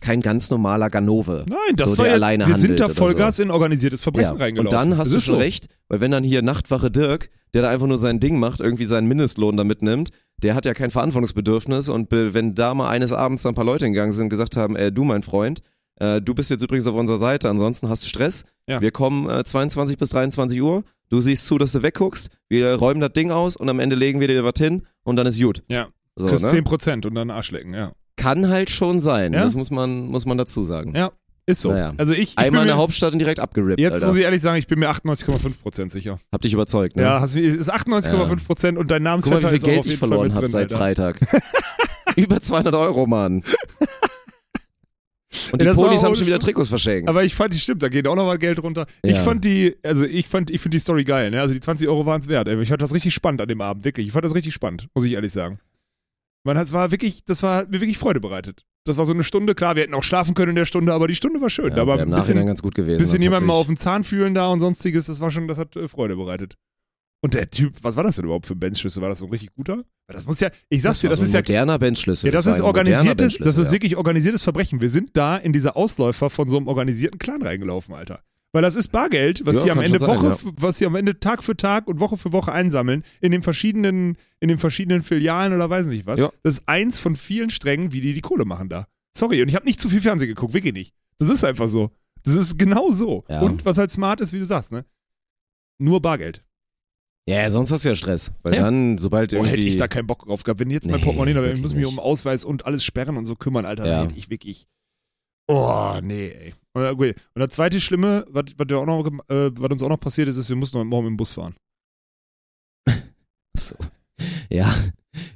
kein ganz normaler Ganove. Nein, das so, war der jetzt, alleine wir sind da Vollgas in organisiertes Verbrechen Ja. reingelaufen. Und dann hast Das du schon so. recht, weil wenn dann hier Nachtwache Dirk, der da einfach nur sein Ding macht, irgendwie seinen Mindestlohn da mitnimmt, der hat ja kein Verantwortungsbedürfnis und wenn da mal eines Abends ein paar Leute hingegangen sind und gesagt haben, äh, du mein Freund, äh, du bist jetzt übrigens auf unserer Seite, ansonsten hast du Stress. Ja. Wir kommen äh, 22 bis 23 Uhr, du siehst zu, dass du wegguckst, wir räumen das Ding aus und am Ende legen wir dir was hin und dann ist gut. Ja. So, Kriegst ne? 10% und dann Arsch lecken, ja. Kann halt schon sein, Ja. das muss man, muss man dazu sagen. Ja, ist so. Naja. Also ich, ich Einmal in der Hauptstadt und direkt abgerippt, Jetzt Alter. muss ich ehrlich sagen, ich bin mir 98,5% sicher. Hab dich überzeugt, ne? Ja, hast, ist 98,5% und dein Guck mal, Namensvetter wie ist viel auch Geld ich verloren habe seit. Freitag. Über 200 Euro, Mann. Und die Ja, Polis haben schon wieder. Trikots verschenkt. Aber ich fand die stimmt, da geht auch noch mal Geld runter. Ich Ja. fand die, also ich fand, ich finde die Story geil, ne? Also die 20 Euro waren es wert. Ich fand das richtig spannend an dem Abend, wirklich. Ich fand das richtig spannend, muss ich ehrlich sagen. Man hat, war wirklich, das war mir wirklich Freude bereitet. Das war so eine Stunde, klar, wir hätten auch schlafen können in der Stunde, aber die Stunde war schön. ja, da war ein bisschen, ganz gut gewesen. bisschen jemand mal auf den Zahn fühlen da und sonstiges, das war schon, das hat äh, Freude bereitet. Und der Typ, was war das denn überhaupt für ein Benchschlüssel? War das so ein richtig guter? Das muss ja, ich sag's dir, war das so ist ein ja moderner Benchschlüssel. ja, das, war ist organisiertes, das ist wirklich organisiertes Verbrechen. Wir sind da in diese Ausläufer von so einem organisierten Clan reingelaufen, Alter. Weil das ist Bargeld, was Ja, die am Ende sein, Woche, ja. was sie am Ende Tag für Tag und Woche für Woche einsammeln in den verschiedenen, in den verschiedenen Filialen oder weiß nicht was. Ja. Das ist eins von vielen Strängen, wie die die Kohle machen da. Sorry, und ich habe nicht zu viel Fernsehen geguckt, wirklich nicht. Das ist einfach so. Das ist genau so. Und was halt smart ist, wie du sagst, ne? Nur Bargeld. Ja, sonst hast du ja Stress. Weil Ja. dann, sobald Boah, irgendwie... hätte ich da keinen Bock drauf gehabt. Wenn jetzt mein Nee, Portemonnaie, da wäre, ich muss mich nicht. um Ausweis und alles sperren und so kümmern, Alter. Ja. Ich wirklich. Oh, nee, ey. Und, äh, okay. und das zweite Schlimme, was, was, auch noch, äh, was uns auch noch passiert ist, ist, wir mussten heute Morgen mit dem Bus fahren. So. Ja,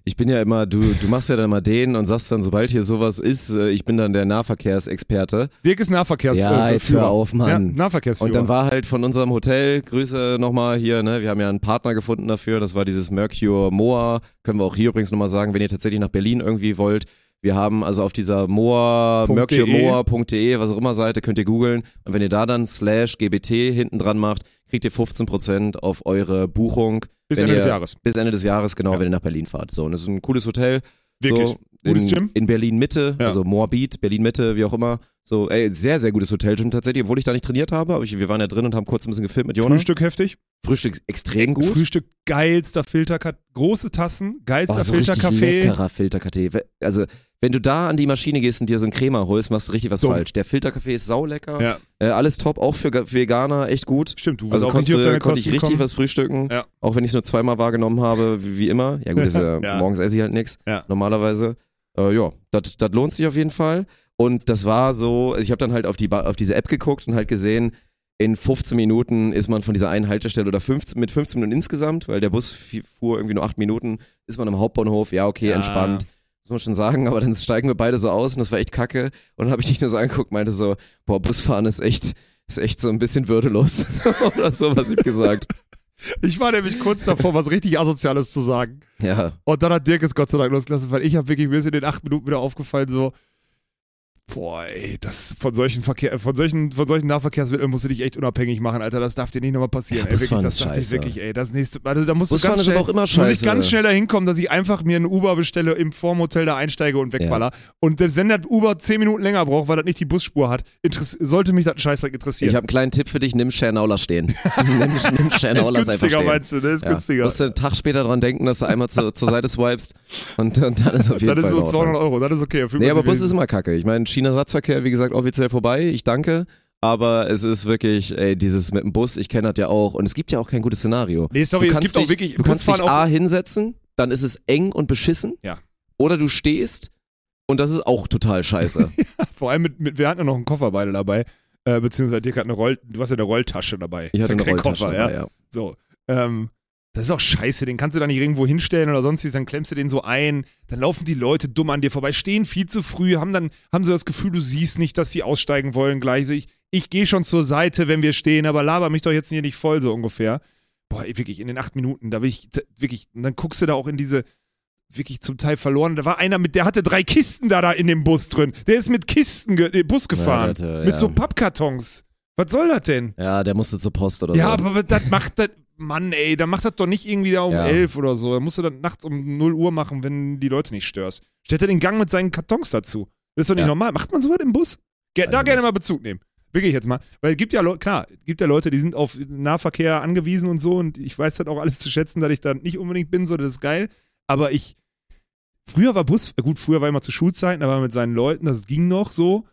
ich bin ja immer, du, du machst ja dann mal den und sagst dann, sobald hier sowas ist, äh, ich bin dann der Nahverkehrsexperte. Dirk ist Nahverkehrsführer. Ja, jetzt hör auf, Mann. Ja, Nahverkehrsführer. Und dann war halt von unserem Hotel, Grüße nochmal hier, ne, wir haben ja einen Partner gefunden dafür, das war dieses Mercure Moa, können wir auch hier übrigens nochmal sagen, wenn ihr tatsächlich nach Berlin irgendwie wollt, wir haben also auf dieser Moa, .de. mercuremoa.de, was auch immer Seite, könnt ihr googeln und wenn ihr da dann slash GBT hinten dran macht, kriegt ihr 15% auf eure Buchung. Bis Ende des ihr- Jahres. Bis Ende des Jahres, genau, Ja. wenn ihr nach Berlin fahrt. So, und das ist ein cooles Hotel. Wirklich. So, Gutes in, Gym. In Berlin Mitte, Ja. also Moabit, Berlin Mitte, wie auch immer. So, ey, sehr, sehr gutes Hotel schon tatsächlich, obwohl ich da nicht trainiert habe, aber ich, wir waren ja drin und haben kurz ein bisschen gefilmt mit Jonas. Frühstück heftig. Frühstück extrem gut. Frühstück geilster Filterkaffee. Große Tassen, geilster Oh, so Filterkaffee. leckerer Filterkaffee. Also, wenn du da an die Maschine gehst und dir so einen Crema holst, machst du richtig was Dumm. falsch. Der Filterkaffee ist saulecker. Ja, Äh, alles top, auch für Ga- Veganer, echt gut. stimmt. Du wirst Also auch konnte, richtig auf deine konnte ich Kosten richtig kommen. was frühstücken, Ja. auch wenn ich es nur zweimal wahrgenommen habe, wie, wie immer. Ja gut, ist ja, Ja. morgens esse ich halt nichts, Ja. normalerweise. Äh, ja, das das lohnt sich auf jeden Fall. Und das war so, ich habe dann halt auf, die, Ba- auf diese App geguckt und halt gesehen, in 15 Minuten ist man von dieser einen Haltestelle oder 15, mit 15 Minuten insgesamt, weil der Bus fuhr irgendwie nur 8 Minuten, ist man am Hauptbahnhof, ja okay, Ja. entspannt. Muss man schon sagen, aber dann steigen wir beide so aus und das war echt kacke. Und dann habe ich dich nur so angeguckt, meinte so, boah, Busfahren ist echt, ist echt so ein bisschen würdelos. Oder so, was ich gesagt. Ich war nämlich kurz davor, was richtig Asoziales zu sagen. Ja. Und dann hat Dirk es Gott sei Dank losgelassen, weil ich habe wirklich, mir ist in den acht Minuten wieder aufgefallen, so, boah, ey, das von solchen Verkehr, von solchen, von solchen Nahverkehrsmitteln musst du dich echt unabhängig machen, Alter. Das darf dir nicht nochmal passieren. Ja, ey, wirklich, das ist dachte ich wirklich, ey. Das nächste, also da musst du ganz schnell, auch immer muss ich ganz schnell dahin kommen, dass ich einfach mir ein Uber bestelle, im Vormhotel da einsteige und wegballer. Und selbst wenn das Uber zehn Minuten länger braucht, weil das nicht die Busspur hat, sollte mich das ein Scheißdreck interessieren. Ich habe einen kleinen Tipp für dich, nimm Schernauler stehen. nimm nimm Schernauler einfach günstiger, stehen. meinst du, ne? Ist Ja. günstiger. Musst du einen Tag später dran denken, dass du einmal zu, zur Seite swipest und, und dann ist auf jeden Das ist Fall so in Ordnung. 200 Euro, das ist okay. Nee, aber Bus ist immer kacke. Ich meine, China-Satzverkehr, wie gesagt, offiziell vorbei. Ich danke. Aber es ist wirklich, ey, dieses mit dem Bus, ich kenne das ja auch. Und es gibt ja auch kein gutes Szenario. Nee, sorry, es gibt auch dich, wirklich Du kannst dich auch- A hinsetzen, dann ist es eng und beschissen. Ja. Oder du stehst und das ist auch total scheiße. Vor allem mit, mit wir hatten ja noch einen Koffer beide dabei. Äh, beziehungsweise Dirk hat eine Roll, du hast ja eine Rolltasche dabei. Ich hatte ja eine Rolltasche Koffer, dabei, ja. ja. So. Ähm, das ist auch scheiße, den kannst du da nicht irgendwo hinstellen oder sonstiges, dann klemmst du den so ein, dann laufen die Leute dumm an dir vorbei, stehen viel zu früh, haben dann, haben so das Gefühl, du siehst nicht, dass sie aussteigen wollen gleich. So, ich ich gehe schon zur Seite, wenn wir stehen, aber laber mich doch jetzt hier nicht voll, so ungefähr. Boah, ey, wirklich, in den acht Minuten, da will ich, da, wirklich, und dann guckst du da auch in diese, wirklich zum Teil verloren. Da war einer mit, der hatte drei Kisten da, da in dem Bus drin. Der ist mit Kisten, ge äh, Bus gefahren. das, äh, mit ja. so Pappkartons. Was soll das denn? Ja, der musste zur Post oder Ja, so. aber das macht das. Mann, ey, dann mach das doch nicht irgendwie da um Ja. 11 oder so. Dann musst du dann nachts um 0 Uhr machen, wenn die Leute nicht störst. Stellt er den Gang mit seinen Kartons dazu. Das ist doch nicht Ja. normal. Macht man sowas im Bus? Ge da Also gerne nicht. mal Bezug nehmen. Wirklich jetzt mal. Weil es gibt ja, Leu- klar, es gibt ja Leute, die sind auf Nahverkehr angewiesen und so und ich weiß halt auch alles zu schätzen, dass ich da nicht unbedingt bin, so, das ist geil. Aber ich, früher war Bus, gut, früher war immer zu Schulzeiten, da war man mit seinen Leuten, das ging noch so.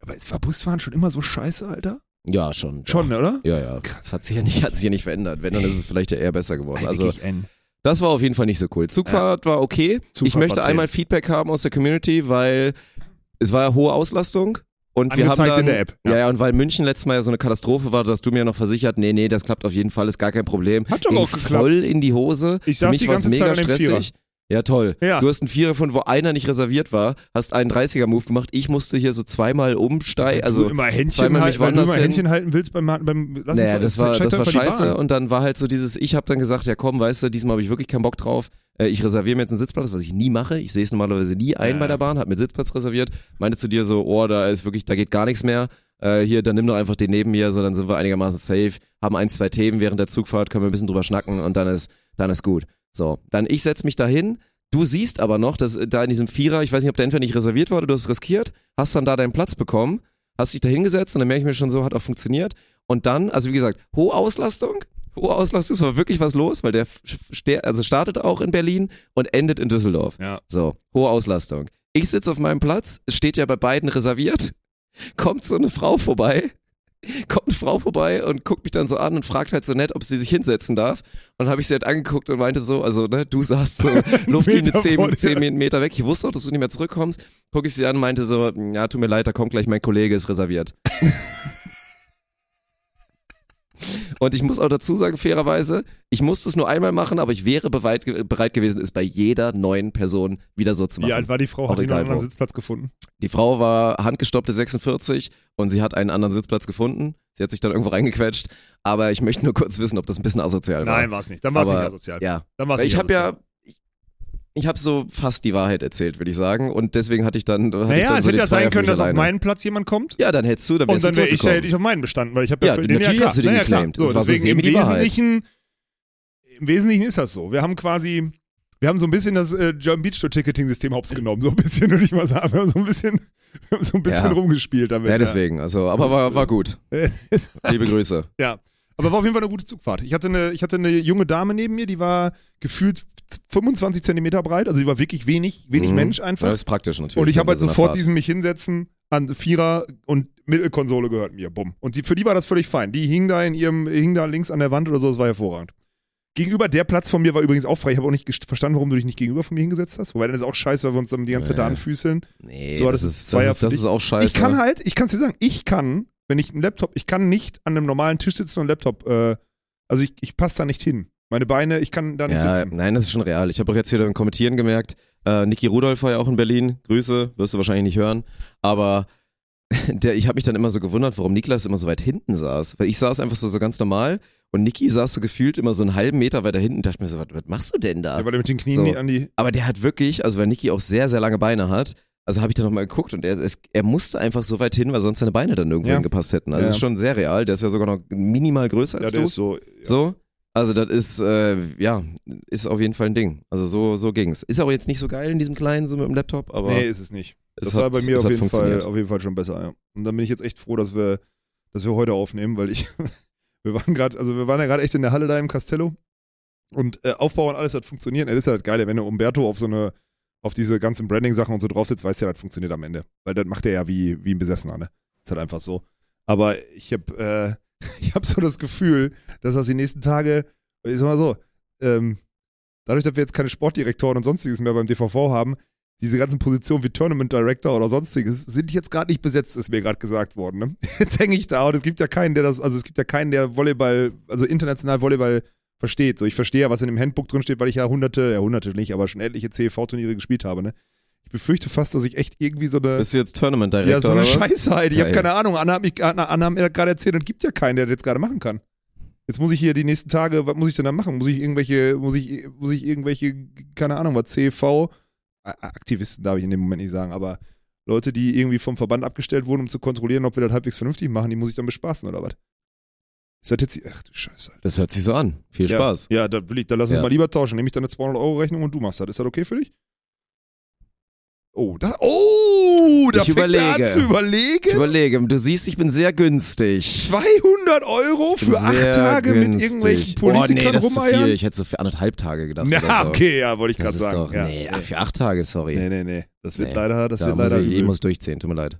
Aber es war Busfahren schon immer so scheiße, Alter? Ja, schon. doch. Schon, oder? Ja, ja. Das hat sich ja nicht, hat sich ja nicht verändert. Wenn, dann ist es vielleicht ja eher besser geworden. Also, das war auf jeden Fall nicht so cool. Zugfahrt war okay. Zugfahrt ich möchte einmal Feedback haben aus der Community, weil es war ja hohe Auslastung. Und wir haben dann, in der App, ja. Ja. und weil München letztes Mal ja so eine Katastrophe war, dass du mir noch versichert, nee, nee, das klappt auf jeden Fall, ist gar kein Problem. Hat doch Ging auch geklappt. voll in die Hose. Ich saß mich die ganze mega Zeit an dem Vierer. Ja, toll. Ja. Du hast einen Vierer von, wo einer nicht reserviert war, hast einen 30er-Move gemacht. Ich musste hier so zweimal umsteigen. Also, du immer Händchen zweimal halten, mich weil du immer hin. Händchen halten willst beim, beim lass naja, das war, das war scheiße. Und dann war halt so dieses, ich habe dann gesagt, ja komm, weißt du, diesmal habe ich wirklich keinen Bock drauf. Äh, Ich reserviere mir jetzt einen Sitzplatz, was ich nie mache. Ich sehe es normalerweise nie ein Ja. bei der Bahn, habe mir Sitzplatz reserviert. Meinte zu dir so, oh, da ist wirklich, da geht gar nichts mehr. Äh, hier, dann nimm doch einfach den neben mir, so dann sind wir einigermaßen safe. Haben ein, zwei Themen während der Zugfahrt, können wir ein bisschen drüber schnacken und dann ist, dann ist gut. So, dann ich setz mich dahin. Du siehst aber noch, dass äh, da in diesem Vierer, ich weiß nicht, ob der entweder nicht reserviert war oder du hast riskiert, hast dann da deinen Platz bekommen, hast dich da hingesetzt und dann merke ich mir schon so, hat auch funktioniert. Und dann, also wie gesagt, hohe Auslastung, hohe Auslastung, es war wirklich was los, weil der also startet auch in Berlin und endet in Düsseldorf. Ja. So, hohe Auslastung. Ich sitze auf meinem Platz, es steht ja bei beiden reserviert, kommt so eine Frau vorbei, kommt eine Frau vorbei und guckt mich dann so an und fragt halt so nett, ob sie sich hinsetzen darf. Und dann habe ich sie halt angeguckt und meinte so, also ne, du saßt so Luftlinie Meter vor 10, dir. 10 Meter weg. Ich wusste auch, dass du nicht mehr zurückkommst. Guck ich sie an und meinte so, ja, tut mir leid, da kommt gleich mein Kollege, ist reserviert. Und ich muss auch dazu sagen, fairerweise, ich musste es nur einmal machen, aber ich wäre bereit, bereit gewesen, es bei jeder neuen Person wieder so zu machen. Wie alt war die Frau? Auch Hat die einen anderen. Sitzplatz gefunden? Die Frau war handgestoppte 46 und sie hat einen anderen Sitzplatz gefunden. Sie hat sich dann irgendwo reingequetscht. Aber ich möchte nur kurz wissen, ob das ein bisschen asozial war. Nein, war es nicht. Dann war es nicht asozial. Ja. Dann war es Weil nicht ich habe ja, ich, ich habe so fast die Wahrheit erzählt, würde ich sagen. Und deswegen hatte ich dann. Hatte ich Naja, dann es so hätte ja sein können, dass auf alleine. meinen Platz jemand kommt. Ja, dann hättest du, dann Und wärst dann du wäre ich, hätte ich auf meinen bestanden, weil ich habe Ja, für natürlich klar. hast du den Naja, klar. geclaimt. So, Das war so deswegen im. Wesentlichen, im Wesentlichen ist das so. Wir haben quasi, wir haben so ein bisschen das äh, German Beach Tour Ticketing System hops genommen, so ein bisschen würde ich mal sagen. Wir haben so ein bisschen, so ein bisschen Ja. rumgespielt damit. Ja, deswegen. Also, aber war, war gut. Liebe Grüße. Ja. Aber war auf jeden Fall eine gute Zugfahrt. Ich hatte eine, ich hatte eine junge Dame neben mir, die war gefühlt 25 Zentimeter breit, also die war wirklich wenig, wenig Mhm. Mensch einfach. Das ist praktisch natürlich. Und ich habe halt sofort diesen mich hinsetzen an Vierer und Mittelkonsole gehört mir. Bumm. Und die, für die war das völlig fein. Die hing da in ihrem, hing da links an der Wand oder so, das war hervorragend. Gegenüber der Platz von mir war übrigens auch frei. Ich habe auch nicht verstanden, warum du dich nicht gegenüber von mir hingesetzt hast. Wobei dann ist auch scheiße, weil wir uns dann die ganze Zeit da Nee. anfüßeln. Nee, So, das, das ist, das, ist, das ist auch scheiße. Ich kann halt, ich kann es dir sagen, ich kann, wenn ich einen Laptop, ich kann nicht an einem normalen Tisch sitzen und einen Laptop, äh, also ich, ich passe da nicht hin. Meine Beine, ich kann da nicht ja, sitzen. Nein, das ist schon real. Ich habe auch jetzt wieder im Kommentieren gemerkt, äh, Niki Rudolph war ja auch in Berlin. Grüße, wirst du wahrscheinlich nicht hören. Aber der, ich habe mich dann immer so gewundert, warum Niklas immer so weit hinten saß. Weil ich saß einfach so, so ganz normal und Niki saß so gefühlt immer so einen halben Meter weiter hinten. Dachte mir so, was, was machst du denn da? Ja, weil er mit den Knien So. an die. Aber der hat wirklich, also weil Niki auch sehr, sehr lange Beine hat, also habe ich da nochmal geguckt und er, es, er musste einfach so weit hin, weil sonst seine Beine dann irgendwo Ja. hingepasst hätten. Also Ja. es ist schon sehr real. Der ist ja sogar noch minimal größer Ja, als der du. ist so. Ja. So. Also das ist, äh, ja, ist auf jeden Fall ein Ding. Also so, so ging's. Ist auch jetzt nicht so geil in diesem kleinen, so mit dem Laptop, aber Nee, ist es nicht. es Das hat, war bei mir es auf jeden, Fall, auf jeden Fall schon besser, ja. Und dann bin ich jetzt echt froh, dass wir, dass wir heute aufnehmen, weil ich, wir waren gerade, also wir waren ja gerade echt in der Halle da im Castello und äh, Aufbau und alles hat funktioniert. Das ist ja das Geile, wenn der Umberto auf so eine, auf diese ganzen Branding-Sachen und so drauf sitzt, weißt du ja, das funktioniert am Ende. Weil das macht er ja wie, wie ein Besessener, ne? Ist halt einfach so. Aber ich habe äh, ich hab so das Gefühl, dass das die nächsten Tage, ich sag mal so, ähm, dadurch, dass wir jetzt keine Sportdirektoren und sonstiges mehr beim DVV haben, diese ganzen Positionen wie Tournament Director oder sonstiges sind jetzt gerade nicht besetzt, ist mir gerade gesagt worden. Ne? Jetzt hänge ich da und es gibt ja keinen, der das, also es gibt ja keinen, der Volleyball, also international Volleyball versteht. So, ich verstehe ja, was in dem Handbook drin steht, weil ich ja hunderte, ja hunderte nicht, aber schon etliche CEV-Turniere gespielt habe. Ne? Ich befürchte fast, dass ich echt irgendwie so eine, Bist du jetzt Tournament Director ja, so eine oder was? Scheiße halt. Ich habe Geil. keine Ahnung. Anna hat, mich, Anna, Anna hat mir gerade erzählt und gibt ja keinen, der das jetzt gerade machen kann. Jetzt muss ich hier die nächsten Tage, was muss ich denn da machen? Muss ich irgendwelche, muss ich, muss ich irgendwelche, keine Ahnung, was CV, Aktivisten darf ich in dem Moment nicht sagen, aber Leute, die irgendwie vom Verband abgestellt wurden, um zu kontrollieren, ob wir das halbwegs vernünftig machen, die muss ich dann bespaßen oder was? Ist das jetzt die, ach du Scheiße. Alter. Das hört sich so an. Viel Spaß. Ja, ja da will ich, dann lass uns Ja. mal lieber tauschen. Nehme ich dann eine 200-Euro-Rechnung und du machst das. Ist das okay für dich? Oh, da, oh, da Ich fängt er an überlege. zu überlegen. Ich überlege, du siehst, ich bin sehr günstig. 200 Euro für acht Tage mit günstig. irgendwelchen Boah, nee, Politikern das ist zu viel. Ich hätte so für anderthalb Tage gedacht. Na, oder so. okay, ja, wollte ich Das gerade ist sagen. doch, ja. nee, ach, für acht Tage, sorry. nee, nee, nee. Das wird Nee. leider, das da wird muss leider ich, ich muss durchziehen, tut mir leid.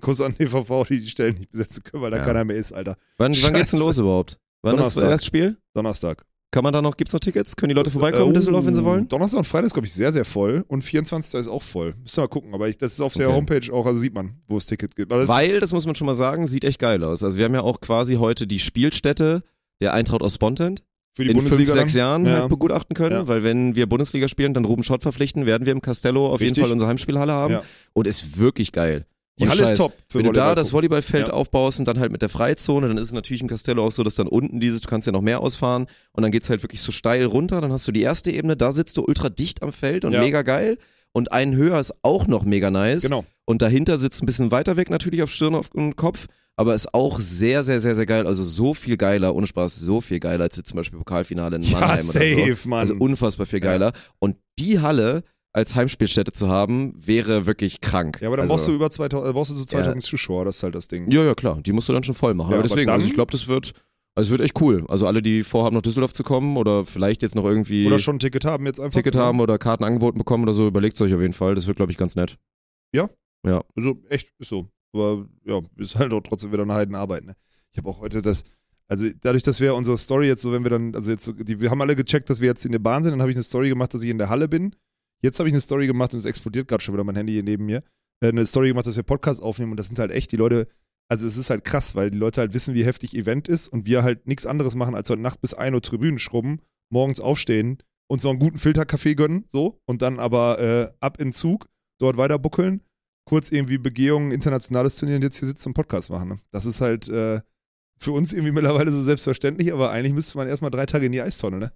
Kuss an DVV, die die Stellen nicht besetzen können, weil da Ja. keiner mehr ist, Alter. Wann, wann geht's denn los überhaupt? Wann ist Donnerstag. das erste Spiel? Donnerstag. Kann man da noch, gibt's noch Tickets? Können die Leute vorbeikommen in Oh, Düsseldorf, wenn sie wollen? Donnerstag und Freitag ist, glaube ich, sehr, sehr voll. Und 24. ist auch voll. Müssen wir mal gucken. Aber ich, das ist auf der Okay. Homepage auch, also sieht man, wo es Ticket gibt. Es Weil, das muss man schon mal sagen, sieht echt geil aus. Also wir haben ja auch quasi heute die Spielstätte der Eintracht aus Spontent für die in fünf, Bundesliga sechs dann, Jahren Ja. halt begutachten können, Ja. weil wenn wir Bundesliga spielen, dann Ruben Schott verpflichten, werden wir im Castello auf jeden Richtig. Fall unsere Heimspielhalle haben. Ja. Und ist wirklich geil. Die Und Halle ist Scheiß, top für Wenn du da das. Volleyballfeld Ja. aufbaust und dann halt mit der Freizone, dann ist es natürlich im Castello auch so, dass dann unten dieses, du kannst ja noch mehr ausfahren und dann geht's halt wirklich so steil runter, dann hast du die erste Ebene, da sitzt du ultra dicht am Feld und Ja. mega geil und einen höher ist auch noch mega nice Genau. und dahinter sitzt ein bisschen weiter weg natürlich auf Stirn auf- und Kopf, aber ist auch sehr, sehr, sehr, sehr geil, also so viel geiler, ohne Spaß, so viel geiler als jetzt zum Beispiel Pokalfinale in Ja, Mannheim oder so. safe, Mann. Also unfassbar viel geiler und die Halle als Heimspielstätte zu haben, wäre wirklich krank. ja, aber dann also, brauchst du über 2000, äh, brauchst du so 2000 Zuschauer, das ist halt das Ding. ja, ja, klar. Die musst du dann schon voll machen. Ja, aber aber deswegen, dann- also ich glaube, das wird, also es wird echt cool. Also alle, die vorhaben, nach Düsseldorf zu kommen oder vielleicht jetzt noch irgendwie Oder schon ein Ticket haben jetzt einfach. Ticket haben oder Karten angeboten bekommen oder so, überlegt es euch auf jeden Fall. Das wird, glaube ich, ganz nett. Also echt, ist so. Aber ja, ist halt auch trotzdem wieder eine Heidenarbeit, ne? Ich habe auch heute das, also dadurch, dass wir unsere Story jetzt so, wenn wir dann, also jetzt so, die, wir haben alle gecheckt, dass wir jetzt in der Bahn sind, dann habe ich eine Story gemacht, dass ich in der Halle bin. Jetzt habe ich eine Story gemacht und es explodiert gerade schon wieder mein Handy hier neben mir. Äh, eine Story gemacht, dass wir Podcasts aufnehmen und das sind halt echt die Leute, also es ist halt krass, weil die Leute halt wissen, wie heftig Event ist und wir halt nichts anderes machen, als heute Nacht bis 1 Uhr Tribünen schrubben, morgens aufstehen, uns noch einen guten Filterkaffee gönnen, so, und dann aber äh, ab in Zug, dort weiter buckeln kurz irgendwie Begehungen, internationales Turnier und jetzt hier sitzen und Podcast machen. Ne? Das ist halt äh, für uns irgendwie mittlerweile so selbstverständlich, aber eigentlich müsste man erstmal drei Tage in die Eistonne, ne?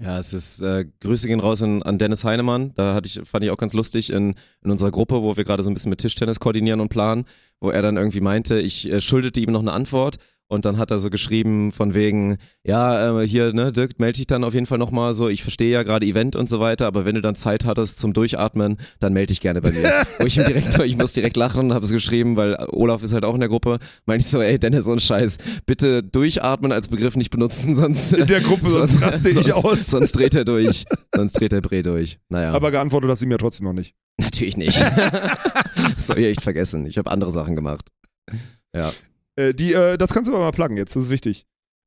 Ja, es ist, äh, Grüße gehen raus an, an Dennis Heinemann. Da hatte ich, fand ich auch ganz lustig in, in unserer Gruppe, wo wir gerade so ein bisschen mit Tischtennis koordinieren und planen, wo er dann irgendwie meinte, ich äh, schuldete ihm noch eine Antwort. Und dann hat er so geschrieben von wegen, ja, äh, hier, ne, Dirk, melde dich dann auf jeden Fall nochmal so, ich verstehe ja gerade Event und so weiter, aber wenn du dann Zeit hattest zum Durchatmen, dann melde dich gerne bei mir. Wo ich ihm direkt, ich muss direkt lachen und habe es geschrieben, weil Olaf ist halt auch in der Gruppe, meine ich so, ey, Dennis, so ein Scheiß, bitte durchatmen als Begriff nicht benutzen, sonst... In der Gruppe, sonst raste ich sonst, aus. Sonst dreht er durch, sonst dreht der Bre durch. Naja, Aber geantwortet hast du mir ja trotzdem noch nicht. natürlich nicht. das soll ich echt vergessen, ich habe andere Sachen gemacht. Ja. Äh, die, äh, das kannst du aber mal pluggen jetzt, das ist wichtig.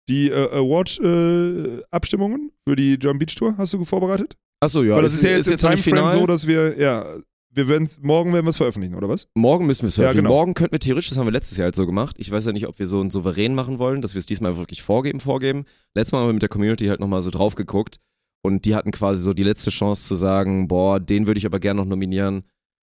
Die äh, Award-Abstimmungen für die German Beach Tour hast du vorbereitet? Achso, ja, Weil das ist, ja jetzt im noch nicht Timeframe final. so, dass wir, ja, wir werden morgen werden wir es veröffentlichen, oder was? Morgen müssen wir es veröffentlichen. genau. Morgen könnten wir theoretisch, das haben wir letztes Jahr halt so gemacht. Ich weiß ja nicht, ob wir so ein Souverän machen wollen, dass wir es diesmal wirklich vorgeben, vorgeben. Letztes Mal haben wir mit der Community halt nochmal so drauf geguckt und die hatten quasi so die letzte Chance zu sagen, boah, den würde ich aber gerne noch nominieren.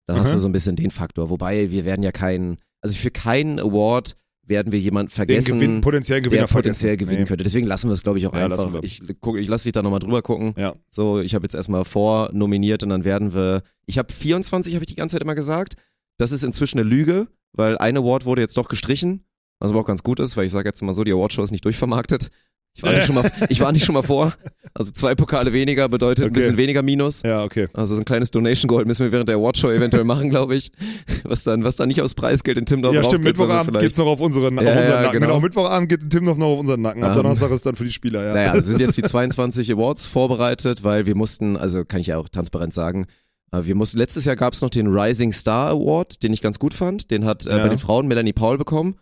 Dann hast Mhm. du so ein bisschen den Faktor. Wobei, wir werden ja keinen, also für keinen Award werden wir jemanden Den vergessen. Gewinn, potenziellen Gewinner der potenziell vergessen. gewinnen könnte. Deswegen lassen wir es, glaube ich, auch Ja, einfach. Ich, guck, ich lasse dich da nochmal drüber gucken. Ja. So, ich habe jetzt erstmal vor nominiert und dann werden wir. Ich habe 24, habe ich die ganze Zeit immer gesagt. Das ist inzwischen eine Lüge, weil ein Award wurde jetzt doch gestrichen. Was aber auch ganz gut ist, weil ich sage jetzt mal so, die Awardshow ist nicht durchvermarktet. Ich war nicht schon mal, ich war nicht schon mal vor. Also zwei Pokale weniger bedeutet ein Okay. bisschen weniger Minus. Ja, okay. Also so ein kleines Donation Gold müssen wir während der Awardshow eventuell machen, glaube ich. Was dann, was dann nicht aus Preisgeld in Timdorf Ja, stimmt, Mittwochabend vielleicht- geht's noch auf unseren, auf Ja, unseren ja, Nacken. genau. Genau. Mittwochabend geht Tim noch auf unseren Nacken. Ab Ähm, Donnerstag ist dann für die Spieler, ja. Naja, es sind jetzt die 22 Awards vorbereitet, weil wir mussten, also kann ich ja auch transparent sagen, äh, wir mussten, letztes Jahr gab es noch den Rising Star Award, den ich ganz gut fand. Den hat äh, Ja. bei den Frauen Melanie Paul bekommen.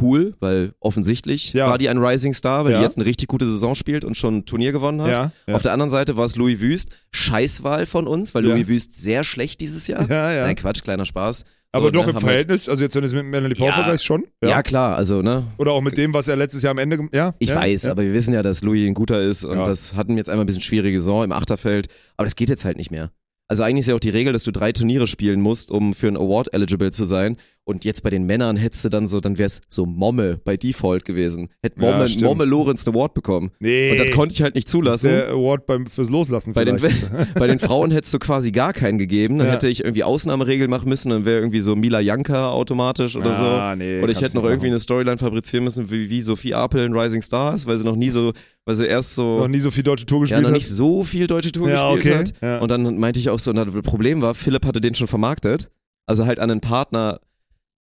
Cool, weil offensichtlich Ja. war die ein Rising Star, weil Ja. die jetzt eine richtig gute Saison spielt und schon ein Turnier gewonnen hat. ja, ja. Auf der anderen Seite war es Louis Wüst. Scheißwahl von uns, weil Ja. Louis Wüst sehr schlecht dieses Jahr. ja, ja. Nein, Quatsch, kleiner Spaß. So, Aber doch im wir- Verhältnis, also jetzt wenn du es mit Melanie Paul Ja. vergleichst, schon. Ja. klar, also, ne, Oder auch mit dem, was er letztes Jahr am Ende gemacht Ja, Ich ja, weiß, ja. aber wir wissen ja, dass Louis ein guter ist und Ja. das hatten jetzt einmal ein bisschen schwierige Saison im Achterfeld, aber das geht jetzt halt nicht mehr. Also eigentlich ist ja auch die Regel, dass du drei Turniere spielen musst, um für einen Award eligible zu sein. Und jetzt bei den Männern hättest du dann so, dann wäre es so Momme bei Default gewesen. Hätte Ja, Momme, stimmt. Momme Lorenz einen Award bekommen. Nee. Und das konnte ich halt nicht Das ist zulassen. der Award beim, fürs Loslassen Bei den, bei den Frauen hättest du quasi gar keinen gegeben. Dann Ja. hätte ich irgendwie Ausnahmeregeln machen müssen. Dann wäre irgendwie so Mila Janka automatisch oder so. Ah, nee, Oder ich hätte noch irgendwie eine Storyline fabrizieren müssen, wie, wie Sophie Apel in Rising Stars, weil sie noch nie so, weil sie erst so, noch nie so viel deutsche Tour ja, gespielt noch hat. nicht so viel deutsche Tour Ja, gespielt okay. hat. Ja. Und dann meinte ich auch so, na, das Problem war, Philipp hatte den schon vermarktet. Also halt an einen Partner, ja,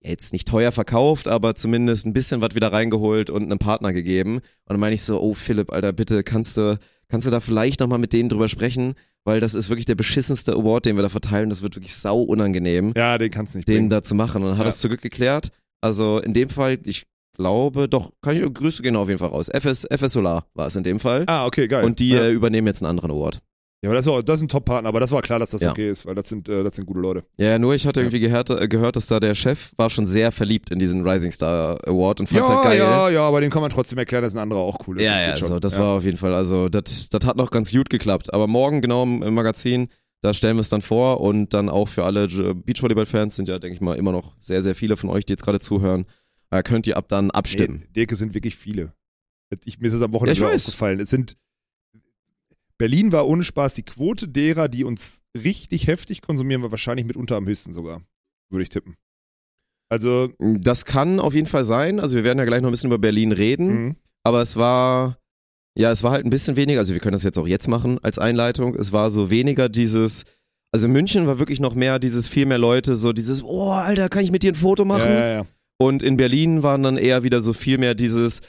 jetzt nicht teuer verkauft, aber zumindest ein bisschen was wieder reingeholt und einem Partner gegeben. Und dann meine ich so, oh Philipp, Alter, bitte kannst du, kannst du da vielleicht nochmal mit denen drüber sprechen, weil das ist wirklich der beschissenste Award, den wir da verteilen. Das wird wirklich sau unangenehm, ja, den kannst du nicht den bringen. da zu machen. Und dann hat Ja. es zum Glück geklärt. Also in dem Fall, ich glaube, doch, kann ich, Grüße gehen auf jeden Fall raus. FS, FS Solar war es in dem Fall. Ah, okay, geil. Und die ja. äh, übernehmen jetzt einen anderen Award. Ja, aber das auch, das ist ein Top-Partner, aber das war klar, dass das Ja. okay ist, weil das sind, äh, das sind gute Leute. Ja, nur ich hatte irgendwie gehört, äh, gehört, dass da der Chef war schon sehr verliebt in diesen Rising Star Award und fand's ja, halt geil. ja, ja, aber den kann man trotzdem erklären, dass ein anderer auch cool ist. ja, das ja, geht schon. so, das ja. war auf jeden Fall, also das hat noch ganz gut geklappt. Aber morgen genau im, Magazin, da stellen wir es dann vor und dann auch für alle Beachvolleyball-Fans sind ja, denke ich mal, immer noch sehr, sehr viele von euch, die jetzt gerade zuhören, äh, könnt ihr ab dann abstimmen. Nee, Dirk, es sind wirklich viele. Ich, mir ist es am Wochenende Ja, aufgefallen. Es sind Berlin war ohne Spaß die Quote derer, die uns richtig heftig konsumieren, war wahrscheinlich mitunter am höchsten sogar. Würde ich tippen. Also, Das kann auf jeden Fall sein. Also wir werden ja gleich noch ein bisschen über Berlin reden. mh. Aber es war, ja, es war halt ein bisschen weniger, also wir können das jetzt auch jetzt machen als Einleitung. Es war so weniger dieses, also in München war wirklich noch mehr dieses, viel mehr Leute, so dieses, oh, Alter, kann ich mit dir ein Foto machen? Ja, ja, ja. Und in Berlin waren dann eher wieder so viel mehr dieses,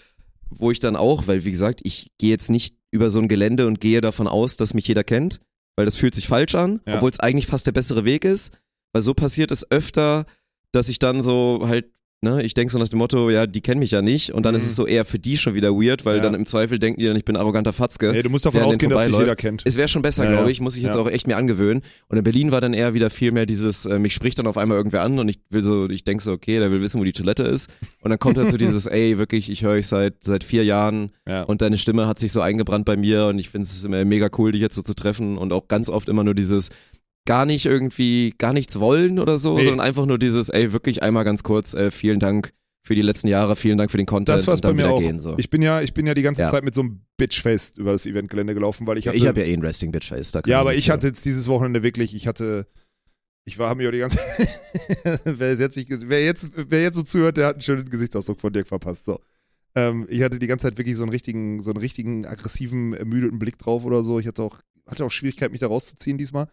wo ich dann auch, weil wie gesagt, ich gehe jetzt nicht über so ein Gelände und gehe davon aus, dass mich jeder kennt, weil das fühlt sich falsch an, Ja. obwohl es eigentlich fast der bessere Weg ist. Weil so passiert es öfter, dass ich dann so halt, ne, ich denke so nach dem Motto, ja, die kennen mich ja nicht und dann Mhm. ist es so eher für die schon wieder weird, weil Ja. dann im Zweifel denken die dann, ich bin arroganter Fatzke. Nee, du musst davon ausgehen, dass dich jeder kennt. Es wäre schon besser, Ja, glaube ich, muss ich jetzt Ja. auch echt mir angewöhnen. Und in Berlin war dann eher wieder viel mehr dieses, äh, mich spricht dann auf einmal irgendwer an und ich will so, ich denke so, okay, der will wissen, wo die Toilette ist. Und dann kommt halt so dieses, ey, wirklich, ich höre euch seit, seit vier Jahren Ja. und deine Stimme hat sich so eingebrannt bei mir und ich finde es mega cool, dich jetzt so zu treffen und auch ganz oft immer nur dieses, gar nicht irgendwie, gar nichts wollen oder so, Nee. sondern einfach nur dieses, ey, wirklich einmal ganz kurz, äh, vielen Dank für die letzten Jahre, vielen Dank für den Content Das war's und dann bei mir auch. gehen. So. Ich bin ja, ich bin ja die ganze Ja. Zeit mit so einem Bitchface über das Eventgelände gelaufen, weil ich hatte, ich habe ja eh ein Resting Bitch Face. Da Ja, aber ich hatte jetzt dieses Wochenende wirklich, ich hatte, ich war, mir auch die ganze wer, jetzt nicht, wer, jetzt, wer jetzt so zuhört, der hat einen schönen Gesichtsausdruck von Dirk verpasst. So. Ähm, ich hatte die ganze Zeit wirklich so einen richtigen, so einen richtigen aggressiven, ermüdeten Blick drauf oder so. Ich hatte auch, hatte auch Schwierigkeit, mich da rauszuziehen diesmal.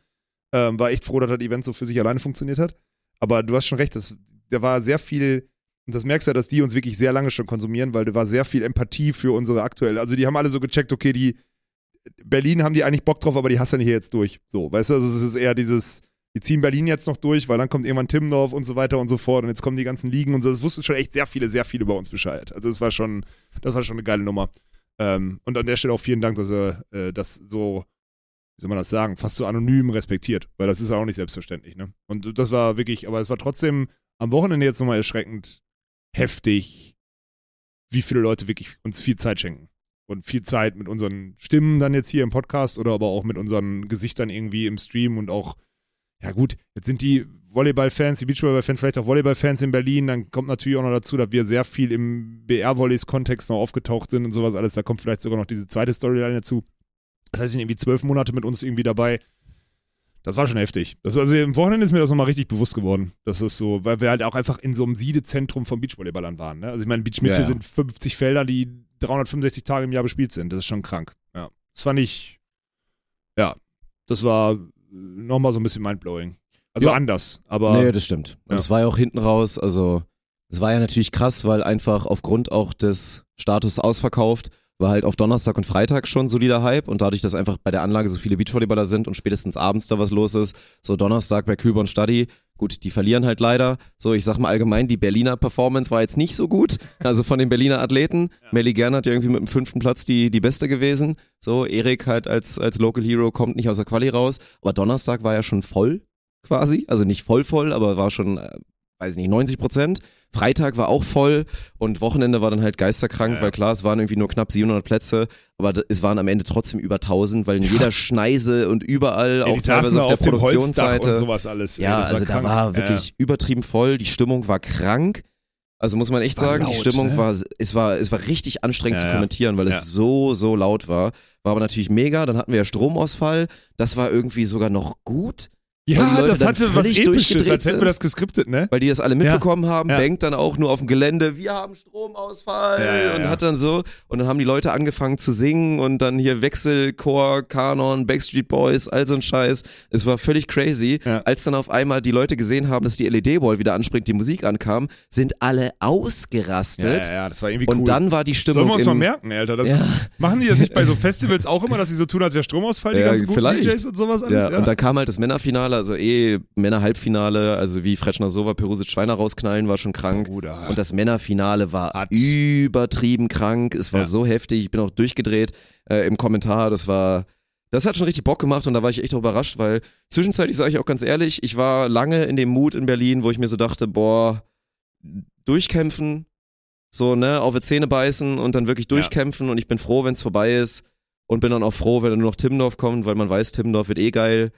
Ähm, war echt froh, dass das Event so für sich alleine funktioniert hat. Aber du hast schon recht, das, da war sehr viel, und das merkst du ja, dass die uns wirklich sehr lange schon konsumieren, weil da war sehr viel Empathie für unsere aktuelle, also die haben alle so gecheckt, okay, die, Berlin haben die eigentlich Bock drauf, aber die hasseln hier jetzt durch. So, weißt du, also es ist eher dieses, die ziehen Berlin jetzt noch durch, weil dann kommt irgendwann Timmendorf und so weiter und so fort und jetzt kommen die ganzen Ligen und so. Es wussten schon echt sehr viele, sehr viele über uns Bescheid. Also es war schon, das war schon eine geile Nummer. Ähm, und an der Stelle auch vielen Dank, dass er äh, das so, wie soll man das sagen, fast so anonym respektiert, weil das ist ja auch nicht selbstverständlich, ne? Und das war wirklich, aber es war trotzdem am Wochenende jetzt nochmal erschreckend heftig, wie viele Leute wirklich uns viel Zeit schenken und viel Zeit mit unseren Stimmen dann jetzt hier im Podcast oder aber auch mit unseren Gesichtern irgendwie im Stream und auch, ja gut, jetzt sind die Volleyball-Fans, die Beachvolleyball-Fans, vielleicht auch Volleyball-Fans in Berlin, dann kommt natürlich auch noch dazu, dass wir sehr viel im BR-Volleys-Kontext noch aufgetaucht sind und sowas alles, da kommt vielleicht sogar noch diese zweite Storyline dazu. Das heißt, sie sind irgendwie zwölf Monate mit uns irgendwie dabei. Das war schon heftig. Das, also im Wochenende ist mir das nochmal richtig bewusst geworden. Das ist so, weil wir halt auch einfach in so einem Siedezentrum von Beachvolleyballern waren. Ne? Also ich meine, Beachmitte Ja, ja. sind 50 Felder, die 365 Tage im Jahr bespielt sind. Das ist schon krank. Ja. Das fand ich, ja, das war nochmal so ein bisschen mindblowing. Also Ja. anders, aber Nee, das stimmt. Und es war ja auch hinten raus, also es war ja natürlich krass, weil einfach aufgrund auch des Status ausverkauft, war halt auf Donnerstag und Freitag schon solider Hype und dadurch, dass einfach bei der Anlage so viele Beachvolleyballer sind und spätestens abends da was los ist, so Donnerstag bei Kühlborn Stadi, gut, die verlieren halt leider. So, ich sag mal allgemein, die Berliner Performance war jetzt nicht so gut, also von den Berliner Athleten. Melly Gernert ja irgendwie mit dem fünften Platz die, die beste gewesen. So, Erik halt als, als Local Hero kommt nicht aus der Quali raus, aber Donnerstag war ja schon voll quasi, also nicht voll voll, aber war schon, äh, weiß ich nicht, 90 Prozent. Freitag war auch voll und Wochenende war dann halt geisterkrank, Ja. weil klar, es waren irgendwie nur knapp 700 Plätze, aber es waren am Ende trotzdem über 1000, weil in jeder Schneise und überall, Ja, auch die teilweise auf da der Produktionsseite. und sowas alles. Ja, das also da krank. war Ja, wirklich übertrieben voll, die Stimmung war krank. Also muss man echt war sagen, die laut, Stimmung ne? war, es war, es war richtig anstrengend Ja, zu ja. kommentieren, weil Ja. es so, so laut war. War aber natürlich mega. Dann hatten wir ja Stromausfall. Das war irgendwie sogar noch gut, Ja, das hatte was Episches, als hätten wir das geskriptet, ne? weil die das alle mitbekommen haben. Ja. Bankt dann auch nur auf dem Gelände, wir haben Stromausfall Ja, ja, und ja. hat dann so und dann haben die Leute angefangen zu singen und dann hier Wechselchor, Kanon, Backstreet Boys, all so ein Scheiß. Es war völlig crazy. Ja. Als dann auf einmal die Leute gesehen haben, dass die LED-Wall wieder anspringt, die Musik ankam, sind alle ausgerastet. Ja, ja, das war irgendwie Und cool. dann war die Stimmung Sollen wir uns mal merken, Alter? Das Ja. ist, machen die das nicht bei so Festivals auch immer, dass sie so tun, als wäre Stromausfall, die Ja, ganzen guten vielleicht. DJs und sowas alles? Ja, und dann kam halt das Männerfinale, also eh Männer-Halbfinale, also wie Fretschner Sova, Perusic Schweiner rausknallen, war schon krank. Bruder. Und das Männerfinale war Hart. übertrieben krank. Es war Ja. so heftig. Ich bin auch durchgedreht äh, im Kommentar. Das war, das hat schon richtig Bock gemacht und da war ich echt auch überrascht, weil zwischenzeitlich sage ich auch ganz ehrlich, ich war lange in dem Mut in Berlin, wo ich mir so dachte, boah, durchkämpfen, so, ne, auf die Zähne beißen und dann wirklich durchkämpfen und ich bin froh, wenn es vorbei ist und bin dann auch froh, wenn dann nur noch Timmendorf kommt, weil man weiß, Timmendorf wird eh geil.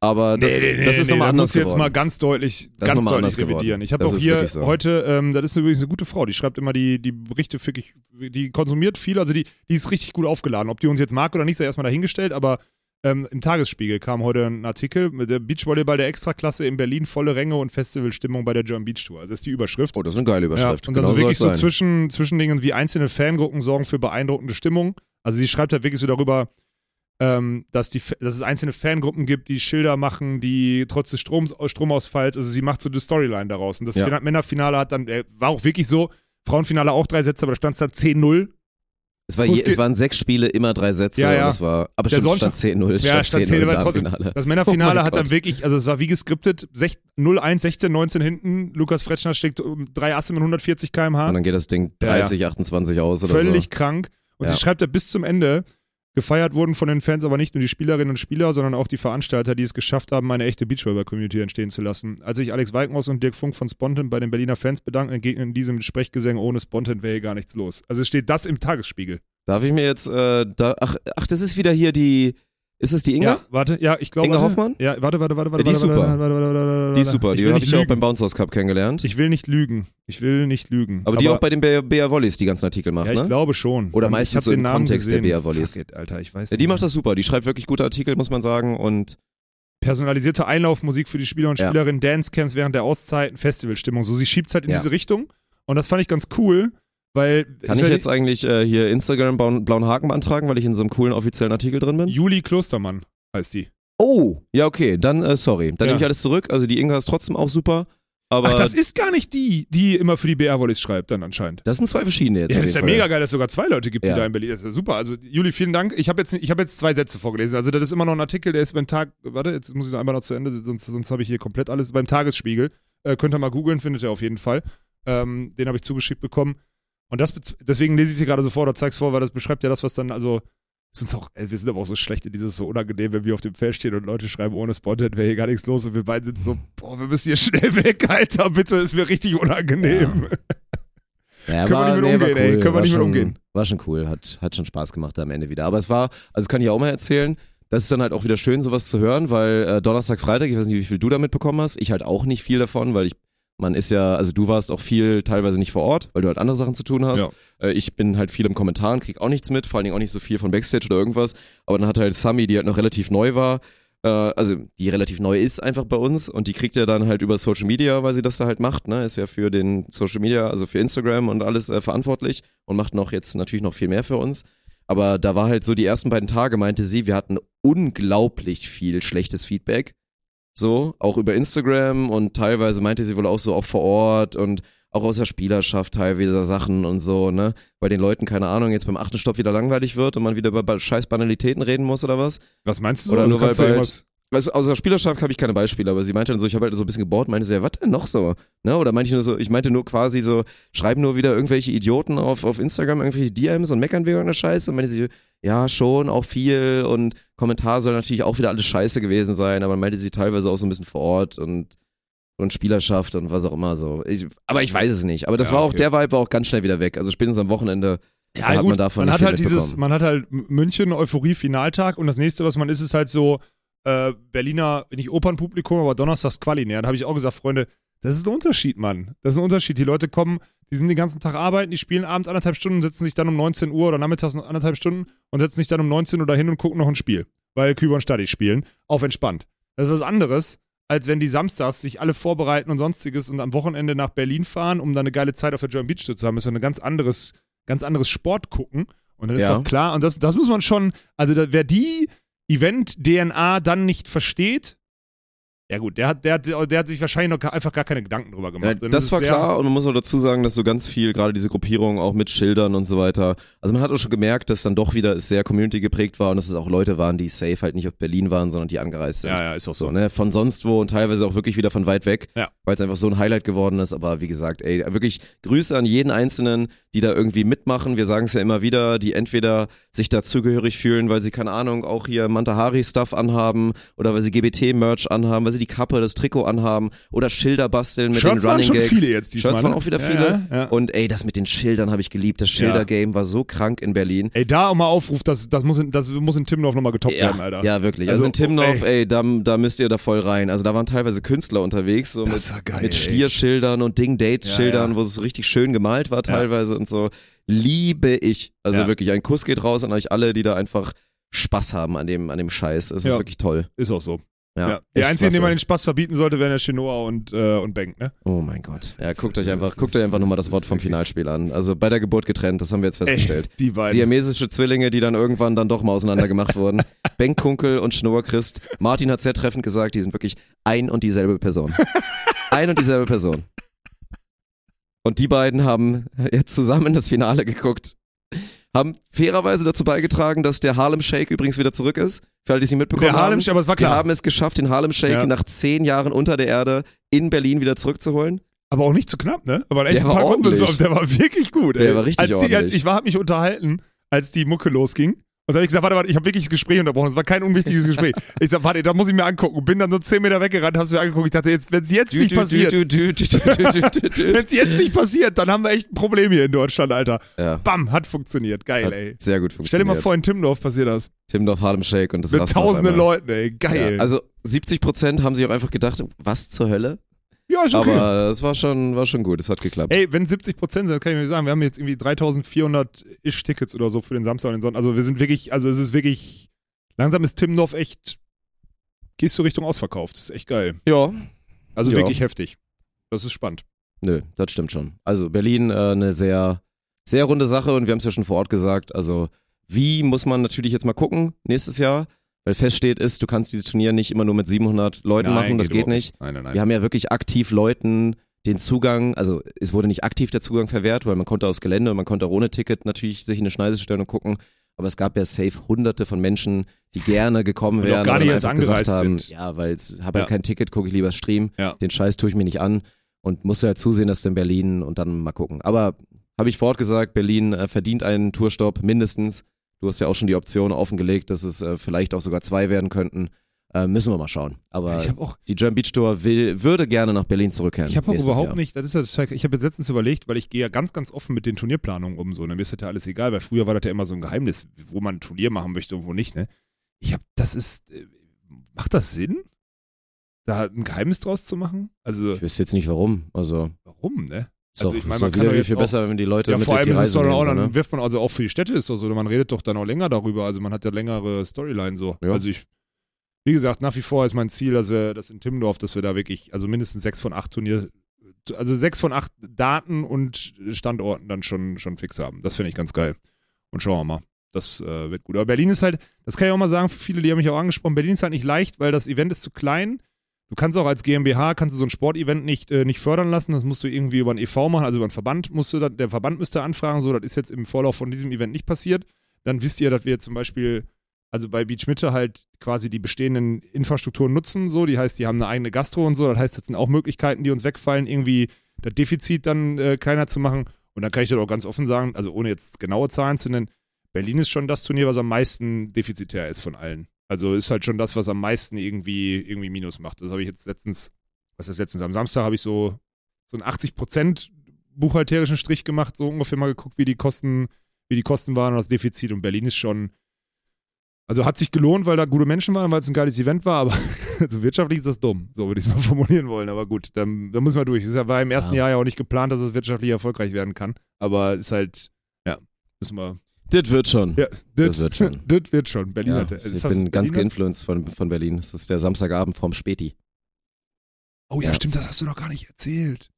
Aber das, nee, nee, das ist nee, nochmal anders muss ich jetzt mal ganz deutlich, Das ganz deutlich geworden. revidieren. Ich habe Das auch hier so. heute, ähm, das ist übrigens eine gute Frau, die schreibt immer die, die Berichte wirklich, die konsumiert viel, also die, die ist richtig gut aufgeladen. Ob die uns jetzt mag oder nicht, sei erstmal dahingestellt, aber ähm, im Tagesspiegel kam heute ein Artikel mit der Beachvolleyball der Extraklasse in Berlin, volle Ränge und Festivalstimmung bei der German Beach Tour. Also das ist die Überschrift. Oh, das ist eine geile Überschrift. Ja, und dann Genau so wirklich so sein. zwischen, Zwischendingen wie einzelne Fangruppen sorgen für beeindruckende Stimmung. Also sie schreibt halt wirklich so darüber, ähm, dass, die, dass es einzelne Fangruppen gibt, die Schilder machen, die trotz des Stroms, Stromausfalls, also sie macht so die Storyline daraus. Und das Ja. Final- Männerfinale hat dann, äh, war auch wirklich so, Frauenfinale auch drei Sätze, aber da stand es dann 10-0. Es, war je, es waren sechs Spiele, immer drei Sätze. Ja, ja. Das war, aber Der stimmt, Sonntag- stand 10-0. Ja, stand 10, im aber trotzdem. Das Männerfinale Oh hat dann Gott. wirklich, also es war wie geskriptet, sech- 0-1, 16, 19 hinten, Lukas Fretschner steckt um drei Asse mit 140 km/h. Und dann geht das Ding Ja, ja. 30, 28 aus oder völlig so. krank. Und sie schreibt ja bis zum Ende, gefeiert wurden von den Fans aber nicht nur die Spielerinnen und Spieler, sondern auch die Veranstalter, die es geschafft haben, eine echte Beachvolleyball-Community entstehen zu lassen. Als sich Alex Walkenhaus und Dirk Funk von Spontan bei den Berliner Fans bedanken, entgegnen diesem Sprechgesang, ohne Spontan wäre hier gar nichts los. Also steht das im Tagesspiegel. Darf ich mir jetzt, äh, da, ach, ach, das ist wieder hier die, ist es die Inga? Ja, warte, ja, ich glaube. Inga warte. Hoffmann? Ja, warte, warte, warte, warte. die ist super. Warte, warte, warte, Die ist super, Ich die habe ich ja auch beim Bounce House Cup kennengelernt. Ich will nicht lügen. Ich will nicht lügen. aber die auch bei den Bea, Bea Volleys die ganzen Artikel macht, Ja, ich ne? glaube schon. Oder Und meistens so im Kontext der gesehen. Bea Volleys. Fuck it, Alter, ich weiß Ja, die nicht. macht das super, die schreibt wirklich gute Artikel, muss man sagen. Und personalisierte Einlaufmusik für die Spieler und. Spielerinnen, Dancecamps während der Auszeiten, Festivalstimmung. So, sie schiebt halt in diese Richtung. Und das fand ich ganz cool, weil. kann ich jetzt eigentlich äh, hier Instagram blauen, blauen Haken beantragen, weil ich in so einem coolen offiziellen Artikel drin bin? Juli Klostermann heißt die. Oh, ja, okay, dann äh, sorry. Dann Ja. nehme ich alles zurück. Also die Inga ist trotzdem auch super. Aber Ach, das ist gar nicht die, die immer für die BR-Volleys schreibt, dann anscheinend. das sind zwei verschiedene jetzt. Ja, das ist ja Fall. mega geil, dass es sogar zwei Leute gibt, die Ja. da in Berlin. Das ist ja super. Also, Juli, vielen Dank. Ich habe jetzt, ich hab jetzt zwei Sätze vorgelesen. Also, das ist immer noch ein Artikel, der ist beim Tag. Warte, jetzt muss ich noch einmal noch zu Ende, sonst, sonst habe ich hier komplett alles. Beim Tagesspiegel. Äh, könnt ihr mal googeln, findet ihr auf jeden Fall. Ähm, den habe ich zugeschickt bekommen. Und das, deswegen lese ich es hier gerade so vor oder zeig's vor, weil das beschreibt ja das, was dann, also. uns auch, ey, wir sind aber auch so schlecht in dieses so unangenehm, wenn wir auf dem Feld stehen und Leute schreiben, ohne Spontan wäre hier gar nichts los und wir beide sind so, boah, wir müssen hier schnell weg, Alter, bitte, ist mir richtig unangenehm. Ja, Können wir nicht mit nee, umgehen, ey. cool. Können wir war nicht mit schon, umgehen. War schon cool, hat, hat schon Spaß gemacht am Ende wieder. Aber es war, also kann ich auch mal erzählen, das ist dann halt auch wieder schön, sowas zu hören, weil äh, Donnerstag, Freitag, ich weiß nicht, wie viel du da mitbekommen hast, ich halt auch nicht viel davon, weil ich, man ist ja, also du warst auch viel teilweise nicht vor Ort, weil du halt andere Sachen zu tun hast. Äh, ich bin halt viel im Kommentaren, krieg auch nichts mit, vor allen Dingen auch nicht so viel von Backstage oder irgendwas. Aber dann hat halt Sami, die halt noch relativ neu war, äh, also die relativ neu ist einfach bei uns und die kriegt ja dann halt über Social Media, weil sie das da halt macht, ne, ist ja für den Social Media, also für Instagram und alles äh, verantwortlich und macht noch jetzt natürlich noch viel mehr für uns. Aber da war halt so die ersten beiden Tage, meinte sie, wir hatten unglaublich viel schlechtes Feedback. So, auch über Instagram und teilweise meinte sie wohl auch so auch vor Ort und auch aus der Spielerschaft teilweise Sachen und so, ne? Weil den Leuten, keine Ahnung, jetzt beim achten Stopp wieder langweilig wird und man wieder über scheiß Banalitäten reden muss oder was. Was meinst du? Oder Also nur weil bald, irgendwas- also aus der Spielerschaft habe ich keine Beispiele, aber sie meinte dann so, ich habe halt so ein bisschen gebohrt, meinte sie, ja, was denn noch so? Ne? Oder meinte ich nur so, ich meinte nur quasi so, schreiben nur wieder irgendwelche Idioten auf, auf Instagram irgendwelche DMs und meckern wegen irgendeiner Scheiße. Und meinte sie, ja, schon, auch viel und Kommentar soll natürlich auch wieder alles scheiße gewesen sein, aber meinte sie teilweise auch so ein bisschen vor Ort und und Spielerschaft und was auch immer so. Ich, aber ich weiß es nicht. Aber das Ja, war auch, okay. der Vibe war auch ganz schnell wieder weg. Also spätestens am Wochenende Ja, hat gut, man davon man nicht hat halt dieses, man hat halt München, Euphorie, Finaltag und das nächste, was man ist, ist halt so äh, Berliner, nicht Opernpublikum, aber Donnerstags Quali näher. Da habe ich auch gesagt, Freunde, das ist ein Unterschied, Mann. Das ist ein Unterschied. Die Leute kommen, die sind den ganzen Tag arbeiten, die spielen abends anderthalb Stunden, setzen sich dann um 19 Uhr oder nachmittags anderthalb Stunden und setzen sich dann um 19 Uhr dahin und gucken noch ein Spiel, weil Küber und Stadi spielen, auf entspannt. Das ist was anderes, als wenn die samstags sich alle vorbereiten und sonstiges und am Wochenende nach Berlin fahren, um dann eine geile Zeit auf der German Beach zu haben. Das ist ja ein ganz anderes, ganz anderes Sport gucken. Und dann ist Ja. auch klar, und das, das muss man schon, also da, wer die Event-DNA dann nicht versteht, ja gut, der hat, der, hat, der hat sich wahrscheinlich noch gar, einfach gar keine Gedanken drüber gemacht. Ja, das war klar und man muss auch dazu sagen, dass so ganz viel, gerade diese Gruppierung auch mit Schildern und so weiter, also man hat auch schon gemerkt, dass dann doch wieder es sehr Community geprägt war und dass es auch Leute waren, die safe halt nicht auf Berlin waren, sondern die angereist sind. Ja, ja, ist auch so. So, ne, von sonst wo und teilweise auch wirklich wieder von weit weg, Ja. weil es einfach so ein Highlight geworden ist. Aber wie gesagt, ey, wirklich Grüße an jeden Einzelnen, die da irgendwie mitmachen. Wir sagen es ja immer wieder, die entweder sich dazugehörig fühlen, weil sie, keine Ahnung, auch hier Mantahari-Stuff anhaben oder weil sie GBT-Merch anhaben, weil sie die Kappe, das Trikot anhaben oder Schilder basteln mit Shirts den waren Running schon Gags. viele jetzt diesmal. Shirts waren ne? auch wieder viele. Ja, ja. Und ey, das mit den Schildern habe ich geliebt. Das Schilder-Game war so krank in Berlin. Ey, da auch mal Aufruf, das, das, muss in, das muss in Timmendorf nochmal getoppt werden, Alter. ja, wirklich. Also, Also, in Timmendorf, oh, ey, da, da müsst ihr da voll rein. Also da waren teilweise Künstler unterwegs, so mit, geil, mit ey. Stierschildern und Ding-Dates-Schildern, wo es so richtig schön gemalt war teilweise und so. Liebe ich. Also wirklich, ein Kuss geht raus an euch alle, die da einfach Spaß haben an dem, an dem Scheiß. Es ist Ja. wirklich toll. Ist auch so. Ja, Ja. Die einzigen, denen man den Spaß verbieten sollte, wären der Chinoa und, äh, und Bank, ne? Oh mein Gott. Ja, guckt euch einfach, guckt euch einfach nochmal das das Wort vom Finalspiel an. Also bei der Geburt getrennt, das haben wir jetzt festgestellt. Die beiden. Siamesische Zwillinge, die dann irgendwann dann doch mal auseinander gemacht wurden. Benk Kunkel und Schnurr Christ. Martin hat sehr treffend gesagt, die sind wirklich ein und dieselbe Person. Ein und dieselbe Person. Und die beiden haben jetzt zusammen das Finale geguckt. Haben fairerweise dazu beigetragen, dass der Harlem Shake übrigens wieder zurück ist. Für alle, die es nicht mitbekommen der Harlem, haben. aber es war Wir klar. haben es geschafft, den Harlem Shake Ja. nach zehn Jahren unter der Erde in Berlin wieder zurückzuholen. Aber auch nicht zu knapp, ne? Aber echt Der ein war paar Kumpels, der war wirklich gut. Der ey. war richtig als die, als ordentlich. Ich war, hab mich unterhalten, als die Mucke losging. Und da habe ich gesagt, warte, warte, ich habe wirklich das Gespräch unterbrochen. Es war kein unwichtiges Gespräch. Ich sag, warte, da muss ich mir angucken. Bin dann so zehn Meter weggerannt, hast du mir angeguckt. Ich dachte, jetzt, wenn es jetzt nicht passiert, wenn es jetzt nicht passiert, dann haben wir echt ein Problem hier in Deutschland, Alter. Ja, Bam, hat funktioniert. Geil, hat ey. sehr gut funktioniert. Stell dir mal vor, in Timmendorf passiert das. Timdorf Harlem Shake und das Mit tausenden. Leuten, ey. Geil. Ja, also 70 Prozent haben sich auch einfach gedacht, was zur Hölle? Ja, ist okay. Aber das war schon, war schon gut, es hat geklappt. Ey, wenn 70 Prozent sind, kann ich mir sagen, wir haben jetzt irgendwie 3400 ish Tickets oder so für den Samstag und den Sonntag. Also wir sind wirklich, also es ist wirklich, langsam ist Timmendorf echt, gehst du Richtung ausverkauft. Das ist echt geil. Ja, Also Ja. wirklich heftig. Das ist spannend. nö, das stimmt schon. Also Berlin äh, eine sehr, sehr runde Sache und wir haben es ja schon vor Ort gesagt. Also wie muss man natürlich jetzt mal gucken nächstes Jahr, weil feststeht ist, du kannst dieses Turnier nicht immer nur mit 700 Leuten machen, das geht überhaupt nicht. Nein, nein, nein. Wir haben ja wirklich aktiv Leuten den Zugang, also es wurde nicht aktiv der Zugang verwehrt, weil man konnte aufs Gelände und man konnte auch ohne Ticket natürlich sich in eine Schneise stellen und gucken. Aber es gab ja safe hunderte von Menschen, die gerne gekommen Und auch wären. gar nicht dann erst angereist haben, sind. Ja, weil ich habe Ja. ja kein Ticket, gucke ich lieber Stream. Ja. Den Scheiß tue ich mir nicht an und musste halt zusehen, dass es in Berlin und dann mal gucken. Aber habe ich vor Ort gesagt, Berlin äh, verdient einen Tourstopp mindestens. Du hast ja auch schon die Option offengelegt, dass es äh, vielleicht auch sogar zwei werden könnten. Äh, müssen wir mal schauen. Aber auch, die German Beach Tour will, würde gerne nach Berlin zurückkehren. ich habe auch überhaupt Jahr. nicht, das ist ja total, ich habe jetzt letztens überlegt, weil ich gehe ja ganz, ganz offen mit den Turnierplanungen um so. Ne? Mir ist das ja alles egal, weil früher war das ja immer so ein Geheimnis, wo man ein Turnier machen möchte und wo nicht. Ne? Ich habe, das ist, äh, macht das Sinn? Da ein Geheimnis draus zu machen? Also, Ich wüsste jetzt nicht warum. Also, warum, ne? Also ich meine, man doch kann jetzt viel auch- besser, wenn die Leute Ja, mit vor allem ist es doch auch, so, dann ne? wirft man also auch für die Städte ist doch so, man redet doch dann auch länger darüber, also man hat ja längere Storyline so. Ja. Also ich, wie gesagt, nach wie vor ist mein Ziel, dass wir das in Timmendorf, dass wir da wirklich, also mindestens sechs von acht Turnier, also sechs von acht Daten und Standorten dann schon, schon fix haben. Das finde ich ganz geil. Und schauen wir mal. Das äh, wird gut. Aber Berlin ist halt, das kann ich auch mal sagen, für viele, die haben mich auch angesprochen, Berlin ist halt nicht leicht, weil das Event ist zu klein. Du kannst auch als GmbH, kannst du so ein Sportevent nicht, äh, nicht fördern lassen, das musst du irgendwie über ein EV machen, also über einen Verband musst du, dann- der Verband müsste anfragen, so, das ist jetzt im Vorlauf von diesem Event nicht passiert. Dann wisst ihr, dass wir zum Beispiel, also bei Beach Mitte halt quasi die bestehenden Infrastrukturen nutzen, so, die heißt, die haben eine eigene Gastro und so, das heißt, das sind auch Möglichkeiten, die uns wegfallen, irgendwie das Defizit dann äh, kleiner zu machen. Und dann kann ich dir auch ganz offen sagen, also ohne jetzt genaue Zahlen zu nennen, Berlin ist schon das Turnier, was am meisten defizitär ist von allen. Also ist halt schon das, was am meisten irgendwie, irgendwie Minus macht. Das habe ich jetzt letztens was ist letztens? Am Samstag habe ich so, so einen 80% buchhalterischen Strich gemacht, so ungefähr mal geguckt, wie die Kosten, wie die Kosten waren und das Defizit. Und Berlin ist schon, also hat sich gelohnt, weil da gute Menschen waren, weil es ein geiles Event war, aber also wirtschaftlich ist das dumm, so würde ich es mal formulieren wollen. Aber gut, dann, dann müssen wir durch. Es war im ersten Ja. Jahr ja auch nicht geplant, dass es wirtschaftlich erfolgreich werden kann. Aber ist halt, ja, müssen wir. Das wird schon. Ja, Das wird schon. Das wird schon. Berlin Ja, hat, ich bin ganz geinfluenced von, von Berlin. Es ist der Samstagabend vom Späti. Oh ja, Ja. stimmt, das hast du noch gar nicht erzählt.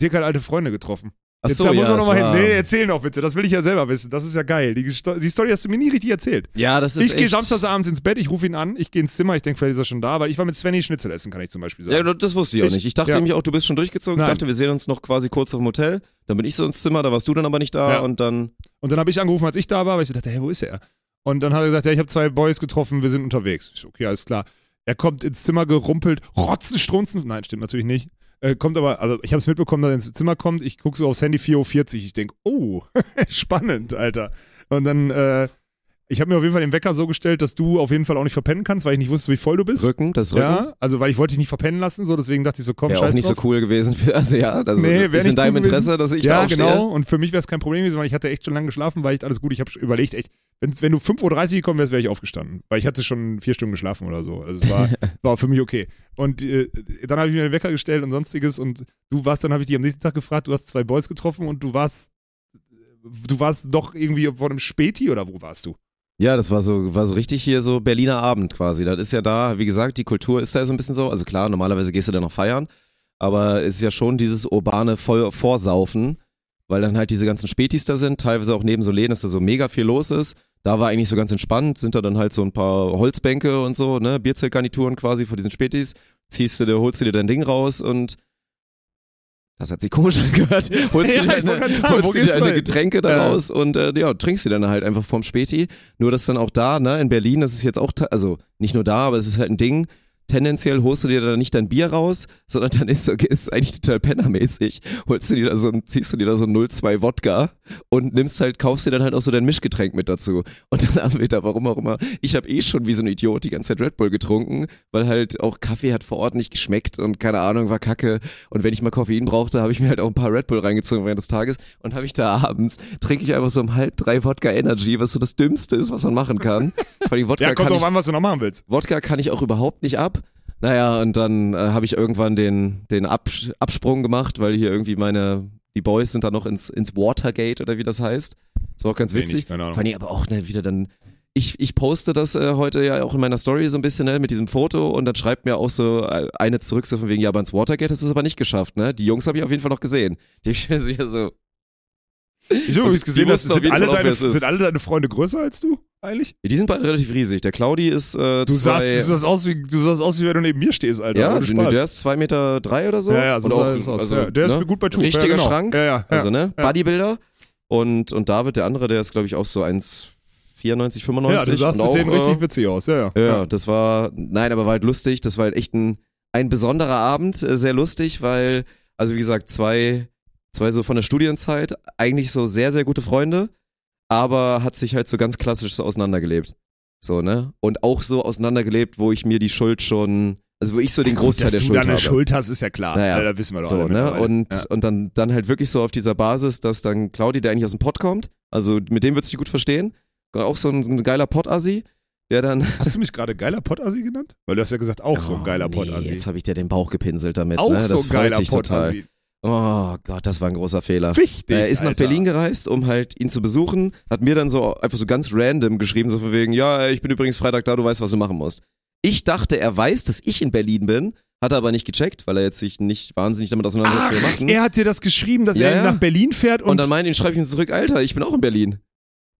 Dirk hat alte Freunde getroffen. Ach so, da ja, muss man es nochmal hin. Nee, erzähl noch bitte. Das will ich ja selber wissen. Das ist ja geil. Die, Sto- die Story hast du mir nie richtig erzählt. Ja, das ist Ich gehe samstagsabends ins Bett, ich rufe ihn an, ich gehe ins Zimmer, ich denke, vielleicht ist er schon da, weil ich war mit Svenny Schnitzel essen, kann ich zum Beispiel sagen. Ja, das wusste ich auch Ich- nicht. Ich dachte ja. nämlich auch, du bist schon durchgezogen. Ich Nein. dachte, wir sehen uns noch quasi kurz auf dem Hotel. Dann bin ich so ins Zimmer, da warst du dann aber nicht da Ja. und dann. Und dann habe ich angerufen, als ich da war, weil ich so dachte, hey, wo ist er? Und dann hat er gesagt, ja, ich habe zwei Boys getroffen, wir sind unterwegs. Ich so, okay, alles klar. Er kommt ins Zimmer gerumpelt, rotzen, strunzen. Nein, stimmt natürlich nicht. Äh, kommt aber, also ich habe es mitbekommen, dass er ins Zimmer kommt. Ich gucke so aufs Handy 4.40 Uhr. Ich denke, oh, spannend, Alter. Und dann, äh, ich habe mir auf jeden Fall den Wecker so gestellt, dass du auf jeden Fall auch nicht verpennen kannst, weil ich nicht wusste, wie voll du bist. Rücken, das Rücken. Ja, also weil ich wollte dich nicht verpennen lassen, so deswegen dachte ich so, komm, auch scheiß nicht drauf. so cool gewesen. Für, also ja, also Nee, ist in deinem cool. Interesse, dass ich ja, da aufstehe. genau. Und für mich wäre es kein Problem gewesen, weil ich hatte echt schon lange geschlafen, war echt alles gut. Ich habe überlegt, echt, wenn, wenn du 5.30 Uhr gekommen wärst, wäre ich aufgestanden. Weil ich hatte schon vier Stunden geschlafen oder so. Also es war, war für mich okay. Und äh, dann habe ich mir den Wecker gestellt und sonstiges und du warst, dann habe ich dich am nächsten Tag gefragt, du hast zwei Boys getroffen und du warst, du warst doch irgendwie vor einem Späti oder wo warst du? Ja, das war so, war so richtig hier so Berliner Abend quasi. Das ist ja da, wie gesagt, die Kultur ist da so ein bisschen so. Also klar, normalerweise gehst du da noch feiern, aber es ist ja schon dieses urbane Vor Vorsaufen, weil dann halt diese ganzen Spätis da sind, teilweise auch neben so Läden, dass da so mega viel los ist. Da war eigentlich so ganz entspannt, sind da dann halt so ein paar Holzbänke und so, ne, Bierzeltgarnituren quasi vor diesen Spätis. Ziehst du dir, holst du dir dein Ding raus und das hat sich komisch angehört. Holst Ja, du dir deine, sagen, holst du dir deine? Getränke Ja. daraus und äh, ja, trinkst sie dann halt einfach vorm Späti. Nur dass dann auch da, ne, in Berlin, das ist jetzt auch, also nicht nur da, aber es ist halt ein Ding. Tendenziell holst du dir da nicht dein Bier raus, sondern dann ist, ist eigentlich total pennermäßig. Holst du dir da so ein, ziehst du dir da so ein 02 Wodka und nimmst halt, kaufst dir dann halt auch so dein Mischgetränk mit dazu. Und dann haben wir da, warum auch immer, ich habe eh schon wie so ein Idiot die ganze Zeit Red Bull getrunken, weil halt auch Kaffee hat vor Ort nicht geschmeckt und keine Ahnung, war kacke. Und wenn ich mal Koffein brauchte, habe ich mir halt auch ein paar Red Bull reingezogen während des Tages und habe ich da abends, trinke ich einfach so um halb drei Wodka Energy, was so das Dümmste ist, was man machen kann. Weil die Wodka Ja, kommt drauf an, was du noch machen willst. Wodka kann ich auch überhaupt nicht ab. Naja, und dann äh, habe ich irgendwann den, den Abs Absprung gemacht, weil hier irgendwie meine, die Boys sind da noch ins, ins Watergate oder wie das heißt. Das war auch ganz Nee, witzig. Ahnung. Fand ich aber auch ne, wieder dann. Ich, ich poste das äh, heute ja auch in meiner Story so ein bisschen ne, mit diesem Foto und dann schreibt mir auch so äh, eine zurück, so von wegen, ja, aber ins Watergate hast du es aber nicht geschafft, ne? Die Jungs habe ich auf jeden Fall noch gesehen. Die hab ich mir so- Ich habe übrigens gesehen, dass sind alle, deine, sind alle deine Freunde größer als du eigentlich? die sind beide relativ riesig. Der Claudi ist äh, Du zwei, sahst, du, sahst aus wie, du sahst aus, wie wenn du neben mir stehst, Alter. ja, Ohne der, ist zwei Meter drei oder so. ja, ja, so und auch, es aus. also, ja, der ne? ist gut bei Tuch. Richtiger ja, genau. Schrank. Ja, ja, Also, ne? Bodybuilder. Und, und David, der andere, der ist, glaube ich, auch so 1,94, 95. Ja, du sahst mit auch, denen äh, richtig witzig aus. Ja, ja. Ja, ja, das war, nein, aber war halt lustig. Das war halt echt ein, ein besonderer Abend, äh, sehr lustig, weil, also wie gesagt, zwei, zwei so von der Studienzeit, eigentlich so sehr, sehr gute Freunde, aber hat sich halt so ganz klassisch so auseinandergelebt. So, ne? Und auch so auseinandergelebt, wo ich mir die Schuld schon, also wo ich so den Großteil Dass der du Schuld da eine habe. Schuld hast, ist ja klar. Naja. Ja, da wissen wir doch So, ne? Und, ja. und dann, dann halt wirklich so auf dieser Basis, dass dann Claudi, der eigentlich aus dem Pott kommt, also mit dem wird sich gut verstehen, auch so ein, so ein geiler Pott-Assi, der dann. Hast du mich gerade geiler Pottassi genannt? Weil du hast ja gesagt, auch so ein Oh, geiler nee, Pottassi. Jetzt habe ich dir den Bauch gepinselt damit. Auch ne? so Das ein freut geiler dich total. Pottassi. Oh Gott, das war ein großer Fehler. Wichtig, Er ist nach Alter. Berlin gereist, um halt ihn zu besuchen, hat mir dann so einfach so ganz random geschrieben, so von wegen, ja, ich bin übrigens Freitag da, du weißt, was du machen musst. Ich dachte, er weiß, dass ich in Berlin bin, hat er aber nicht gecheckt, weil er jetzt sich nicht wahnsinnig damit auseinandersetzt, was wir Ach, machen. er hat dir das geschrieben, dass Ja, er nach Berlin fährt und, und dann meinte ich, schreibe ich ihm zurück, Alter, ich bin auch in Berlin.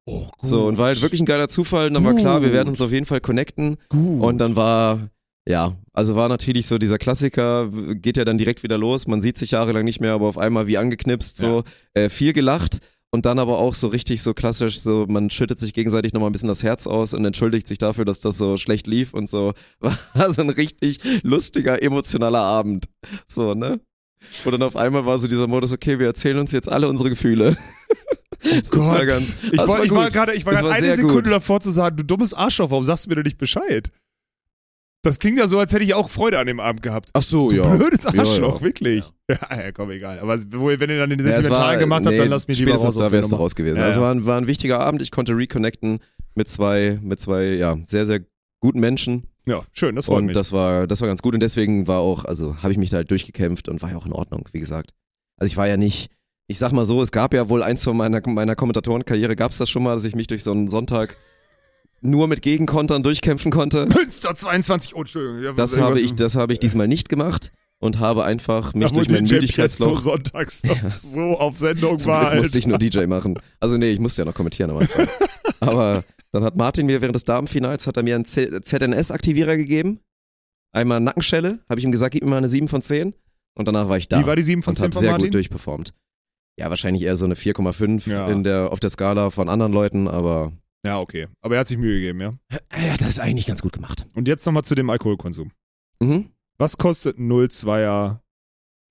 oh, gut. So, und war halt wirklich ein geiler Zufall. Und dann war klar, wir Gut. werden uns auf jeden Fall connecten. gut. Und dann war, ja, also war natürlich so dieser Klassiker, geht ja dann direkt wieder los. Man sieht sich jahrelang nicht mehr, aber auf einmal wie angeknipst, so äh, viel gelacht. Und dann aber auch so richtig so klassisch, so man schüttet sich gegenseitig nochmal ein bisschen das Herz aus und entschuldigt sich dafür, dass das so schlecht lief und so. War so ein richtig lustiger, emotionaler Abend. So, ne? Wo dann auf einmal war so dieser Modus, okay, wir erzählen uns jetzt alle unsere Gefühle. Das war ganz, ich war, war ich war gerade eine Sekunde gut. davor zu sagen, du dummes Arschloch, warum sagst du mir denn nicht Bescheid? Das klingt ja so, als hätte ich auch Freude an dem Abend gehabt. Ach so, Du ja. blödes Arschloch, Ja, ja. wirklich. Ja. ja, komm, egal. Aber wenn ihr dann den Sentimentalen gemacht habt, nee, dann lass mich lieber raus. da wärst du raus gewesen. Also war ein, war ein wichtiger Abend. Ich konnte reconnecten mit zwei, mit zwei, ja, sehr, sehr guten Menschen. Ja, schön, das freut Und mich. das war, das war ganz gut. Und deswegen war auch, also habe ich mich da halt durchgekämpft und war ja auch in Ordnung, wie gesagt. Also ich war ja nicht, ich sag mal so, es gab ja wohl eins von meiner, meiner Kommentatorenkarriere, gab es das schon mal, dass ich mich durch so einen Sonntag nur mit Gegenkontern durchkämpfen konnte. Münster 22, oh, Entschuldigung. Ja, Das habe ich, das habe ich diesmal nicht gemacht und habe einfach mich Da, durch mein DJ Müdigkeitsloch sonntags noch so auf Sendung Zum war. Glück musste ich nur DJ machen. Also nee, ich musste ja noch kommentieren am Anfang. Aber dann hat Martin mir während des Damenfinals hat er mir einen ZNS-Aktivierer gegeben. Einmal Nackenschelle, habe ich ihm gesagt, gib mir mal eine 7 von 10. Und danach war ich da Wie war die 7 von und 10 habe von sehr Martin? gut durchperformt. Ja, wahrscheinlich eher so eine 4,5 Ja. in der, auf der Skala von anderen Leuten, aber Ja, okay. Aber er hat sich Mühe gegeben, ja. er hat das eigentlich ganz gut gemacht. Und jetzt nochmal zu dem Alkoholkonsum. Mhm. Was kostet ein 02er?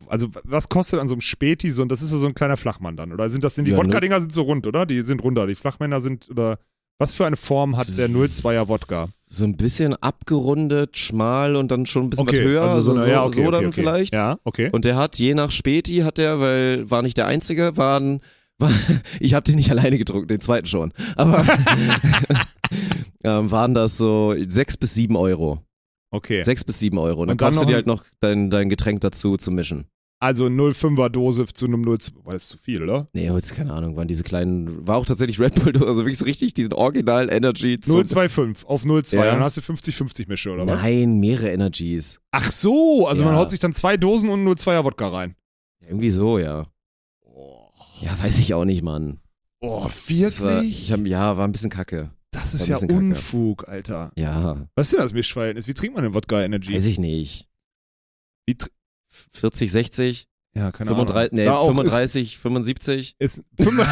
Also, was kostet an so einem Späti so, und das ist so ein kleiner Flachmann dann, oder sind das, sind die Ja, Wodka-Dinger sind so rund, oder? Die sind runder, die Flachmänner sind, oder was für eine Form hat der 02er Wodka? So ein bisschen abgerundet, schmal und dann schon ein bisschen was höher. also Also so, ja, okay, so okay, dann okay. vielleicht. Ja, okay. Und der hat, je nach Späti, hat der, weil war nicht der einzige, waren, war, ich habe den nicht alleine getrunken, den zweiten schon. Aber ähm, waren das so sechs bis sieben Euro. Okay. Sechs bis sieben Euro. Und dann, kaufst du dir halt noch dein, dein Getränk dazu zu mischen. Also 05er Dose zu einem 02, war das zu viel, oder? Nee, holst keine Ahnung, waren diese kleinen, war auch tatsächlich Red Bull, also wirklich so richtig diesen Original Energy zu. 025 auf 02, Ja. dann hast du 50-50 Mische, oder was? Nein, mehrere Energies. Ach so, also man Ja. haut sich dann zwei Dosen und nur Zweier Wodka rein. Irgendwie so, ja. Ja, weiß ich auch nicht, Mann. Oh, Das war, wirklich? ich hab, ja, war ein bisschen kacke. das ist ja kacke. Unfug, Alter. Ja, Was ist denn das Mischverhältnis? Wie trinkt man denn Wodka Energy? weiß ich nicht. Wie tr- 40, 60, ja, keine 35, nee, Da auch 35, 75. Ist, ist fünf-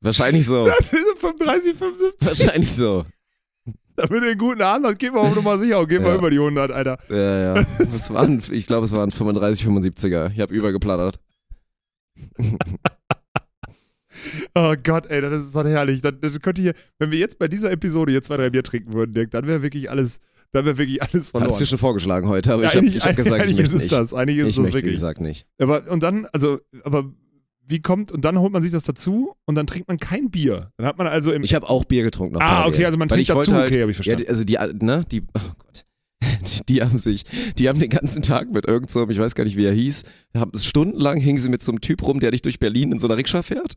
Wahrscheinlich so. Das sind 35, 75. Wahrscheinlich so. Damit ihr einen guten Abend habt, geht mal auf Nummer sicher und geht mal Ja. über die 100, Alter. Ja, ja. Das waren, ich glaube, es waren 35, 75er. Ich habe übergeplattert. Oh Gott, ey, das ist doch herrlich. Dann, dann könnte hier, wenn wir jetzt bei dieser Episode hier zwei, drei Bier trinken würden, Dirk, dann wäre wirklich alles, dann wäre wirklich alles verloren. Hattest du schon vorgeschlagen heute, aber Ja, ich habe ich hab gesagt, ich eigentlich möchte ist nicht. das. Eigentlich ist ich das möchte, wie wirklich. gesagt, nicht. Aber, und dann, also, aber wie kommt, und dann holt man sich das dazu und dann trinkt man kein Bier. Dann hat man also im. Ich habe auch Bier getrunken. ah, okay, also man trinkt dazu, halt, okay, habe ich Ja, verstanden. die- also die, ne, die, oh Gott. Die, die haben sich, die haben den ganzen Tag mit irgend so, ich weiß gar nicht, wie er hieß, haben stundenlang hingen sie mit so einem Typ rum, der dich durch Berlin in so einer Rikscha fährt.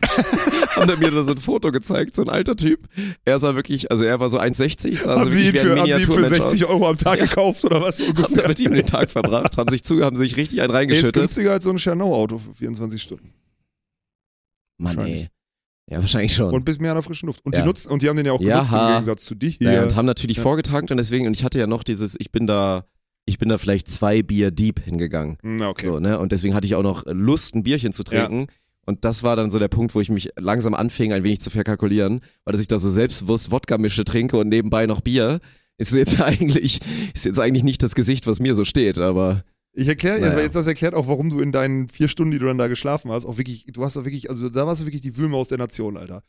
haben er mir da so ein Foto gezeigt, so ein alter Typ. Er sah wirklich, also er war so 1,60, sah haben so ihn wirklich wie ein für, haben ihn für Miniaturmensch aus. 60 Euro am Tag Ja. gekauft oder was? Haben da Ungefähr. mit ihm den Tag verbracht, haben sich zu, haben sich richtig einen Ey, ist reingeschüttet. günstiger als so ein Chernow-Auto für 24 Stunden. Mann, ey. Ja, wahrscheinlich schon. Und bis mehr an der frischen Luft. Und Ja. die nutzen, und die haben den ja auch Ja, genutzt im ha. Gegensatz zu dir Ja, hier. und haben natürlich Ja. vorgetankt und deswegen, und ich hatte ja noch dieses, ich bin da, ich bin da vielleicht zwei Bier deep hingegangen. Na, okay. So, ne? Und deswegen hatte ich auch noch Lust, ein Bierchen zu trinken. Und das war dann so der Punkt, wo ich mich langsam anfing, ein wenig zu verkalkulieren, weil dass ich da so selbstbewusst Wodka-Mische trinke und nebenbei noch Bier. Ist jetzt eigentlich, ist jetzt eigentlich nicht das Gesicht, was mir so steht, aber Ich erkläre, Naja. jetzt das erklärt auch, warum du in deinen vier Stunden, die du dann da geschlafen hast, auch wirklich, du hast da wirklich, also da warst du wirklich die Wühlmaus der Nation, Alter.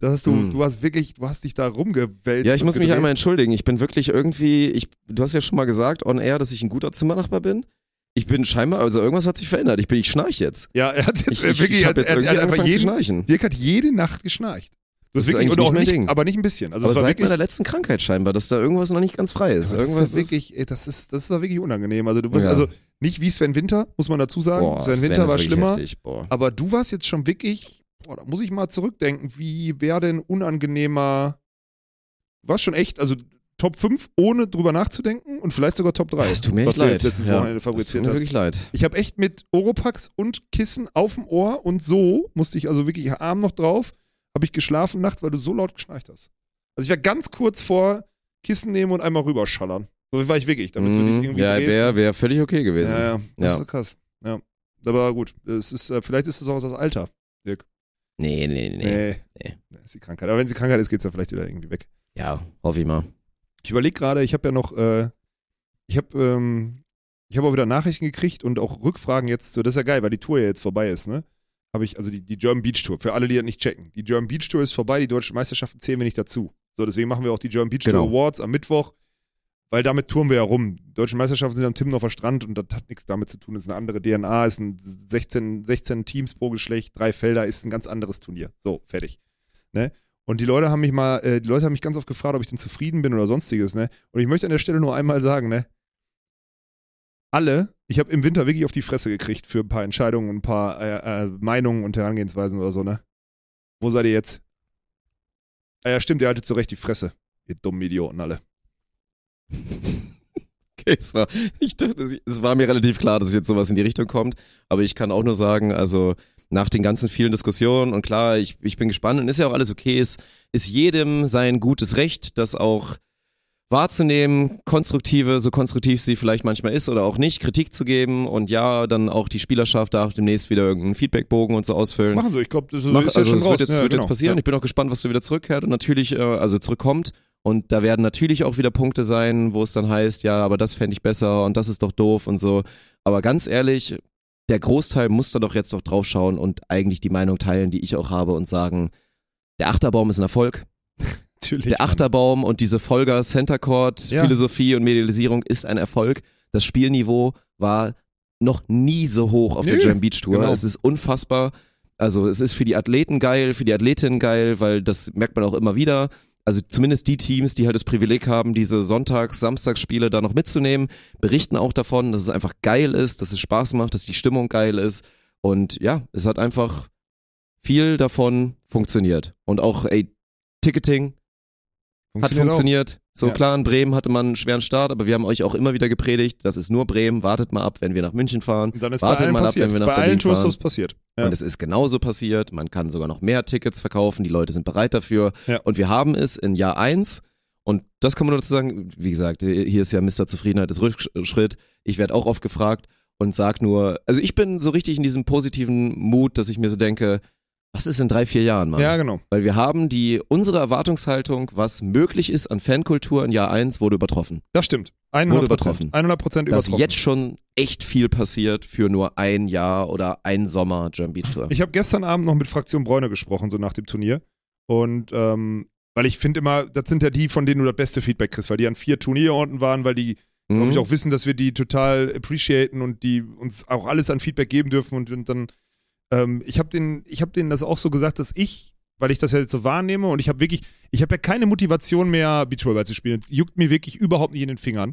Da hast du, Mm. du hast wirklich, du hast dich da rumgewälzt. ja, ich muss mich gedreht. einmal entschuldigen. Ich bin wirklich irgendwie, ich, du hast ja schon mal gesagt, on air, dass ich ein guter Zimmernachbar bin. Ich bin scheinbar, also irgendwas hat sich verändert. Ich bin, ich schnarch jetzt. Ja, er hat jetzt Ich, ich, wirklich, ich er, habe jetzt er, irgendwie hat einfach angefangen zu jeden, schnarchen. Dirk hat jede Nacht geschnarcht. Du Das hast ist wirklich, eigentlich nicht nicht, Ding. aber nicht ein bisschen. Also aber seit meiner letzten Krankheit scheinbar, dass da irgendwas noch nicht ganz frei ist. das irgendwas ist wirklich, ey, das ist, das war wirklich unangenehm. Also du bist, Ja. also nicht wie Sven Winter, muss man dazu sagen. Boah, Sven Sven Winter war schlimmer. Heftig. Aber du warst jetzt schon wirklich, boah, da muss ich mal zurückdenken, wie wäre denn unangenehmer, warst schon echt, also Top 5, ohne drüber nachzudenken und vielleicht sogar Top 3. Es tut mir was echt du leid. jetzt letztes Ja, Wochenende das tut fabriziert mir hast. wirklich leid. Ich habe echt mit Oropax und Kissen auf dem Ohr und so musste ich also wirklich Arm noch drauf, habe ich geschlafen nachts, weil du so laut geschnarcht hast. Also ich war ganz kurz vor Kissen nehmen und einmal rüberschallern. So war ich wirklich, damit du dich Mhm. irgendwie Ja, wäre wär völlig okay gewesen. Ja, ja, das Ja. ist krass. Ja. Aber gut, es ist, äh, vielleicht ist es auch das Alter. Nee, nee, nee. Nee. nee. Nee, ist die Krankheit. Aber wenn sie Krankheit ist, geht es ja vielleicht wieder irgendwie weg. Ja, hoffe ich mal. Ich überlege gerade, ich habe ja noch, äh, ich habe ähm, ich habe auch wieder Nachrichten gekriegt und auch Rückfragen jetzt, so, das ist ja geil, weil die Tour ja jetzt vorbei ist, ne? habe ich, also die, die German Beach Tour, für alle, die das nicht checken. Die German Beach Tour ist vorbei, die deutschen Meisterschaften zählen wir nicht dazu. So, deswegen machen wir auch die German Beach Genau. Tour Awards am Mittwoch, weil damit touren wir ja rum. Die deutschen Meisterschaften sind am Timmendorfer Strand und das hat nichts damit zu tun. Das ist eine andere DNA, ist ein 16, 16 Teams pro Geschlecht, drei Felder, ist ein ganz anderes Turnier. So, fertig. Ne? Und die Leute haben mich mal, äh, die Leute haben mich ganz oft gefragt, ob ich denn zufrieden bin oder sonstiges, ne? Und ich möchte an der Stelle nur einmal sagen, ne? Alle, ich habe im Winter wirklich auf die Fresse gekriegt für ein paar Entscheidungen und ein paar äh, äh, Meinungen und Herangehensweisen oder so, ne? Wo seid ihr jetzt? Ah ja, stimmt, ihr haltet zu Recht die Fresse. Ihr dummen Idioten alle. Okay, es war, ich dachte, es war mir relativ klar, dass jetzt sowas in die Richtung kommt. Aber ich kann auch nur sagen, also nach den ganzen vielen Diskussionen und klar, ich, ich bin gespannt und ist ja auch alles okay, ist, ist jedem sein gutes Recht, das auch wahrzunehmen, konstruktive, so konstruktiv sie vielleicht manchmal ist oder auch nicht, Kritik zu geben und ja, dann auch die Spielerschaft darf demnächst wieder irgendeinen Feedbackbogen und so ausfüllen. Machen so, ich glaube, das ist, Mach, ist also ja schon es raus. wird jetzt, ja, wird genau. jetzt passieren. Ja. Ich bin auch gespannt, was du wieder zurückkehrt und natürlich, äh, also zurückkommt. Und da werden natürlich auch wieder Punkte sein, wo es dann heißt, ja, aber das fände ich besser und das ist doch doof und so. Aber ganz ehrlich, der Großteil muss da doch jetzt doch drauf schauen und eigentlich die Meinung teilen, die ich auch habe und sagen, der Achterbaum ist ein Erfolg. Natürlich. Der Mann. Achterbaum und diese Folger Center Court Ja. Philosophie und Medialisierung ist ein Erfolg. Das Spielniveau war noch nie so hoch auf der Nö, Jam Beach Tour. genau. Es ist unfassbar. Also es ist für die Athleten geil, für die Athletinnen geil, weil das merkt man auch immer wieder. Also zumindest die Teams, die halt das Privileg haben, diese Sonntags-, Samstagsspiele da noch mitzunehmen, berichten auch davon, dass es einfach geil ist, dass es Spaß macht, dass die Stimmung geil ist. Und ja, es hat einfach viel davon funktioniert. Und auch, ey, Ticketing, hat Funktioniert auch. So Ja. klar, in Bremen hatte man einen schweren Start, aber wir haben euch auch immer wieder gepredigt, das ist nur Bremen, wartet mal ab, wenn wir nach München fahren. Und dann ist Wartet mal ab, passiert. wenn wir nach bei allen Berlin fahren. Passiert. Ja. Und es ist genauso passiert, man kann sogar noch mehr Tickets verkaufen, die Leute sind bereit dafür. Ja. Und wir haben es in Jahr eins und das kann man nur dazu sagen, wie gesagt, hier ist ja Mr. Zufriedenheit ist Rückschritt. Ich werde auch oft gefragt und sag nur, also ich bin so richtig in diesem positiven Mut, dass ich mir so denke, was ist in drei, vier Jahren, Mann? ja, genau. Weil wir haben die, unsere Erwartungshaltung, was möglich ist an Fankultur in Jahr 1, wurde übertroffen. Das stimmt. 100 Wurde übertroffen. 100 Prozent Dass übertroffen. jetzt schon echt viel passiert für nur ein Jahr oder ein Sommer Jam Beach Tour. Ich habe gestern Abend noch mit Fraktion Bräune gesprochen, so nach dem Turnier. Und ähm, weil ich finde immer, das sind ja die, von denen du das beste Feedback kriegst, weil die an vier Turnierorten waren, weil die, glaube ich, Mhm. auch wissen, dass wir die total appreciaten und die uns auch alles an Feedback geben dürfen. Und, und dann, ähm, ich habe denen, ich habe denen das auch so gesagt, dass ich, weil ich das ja jetzt so wahrnehme und ich habe wirklich, ich habe ja keine Motivation mehr, Beachvolleyball zu spielen. Das juckt mir wirklich überhaupt nicht in den Fingern.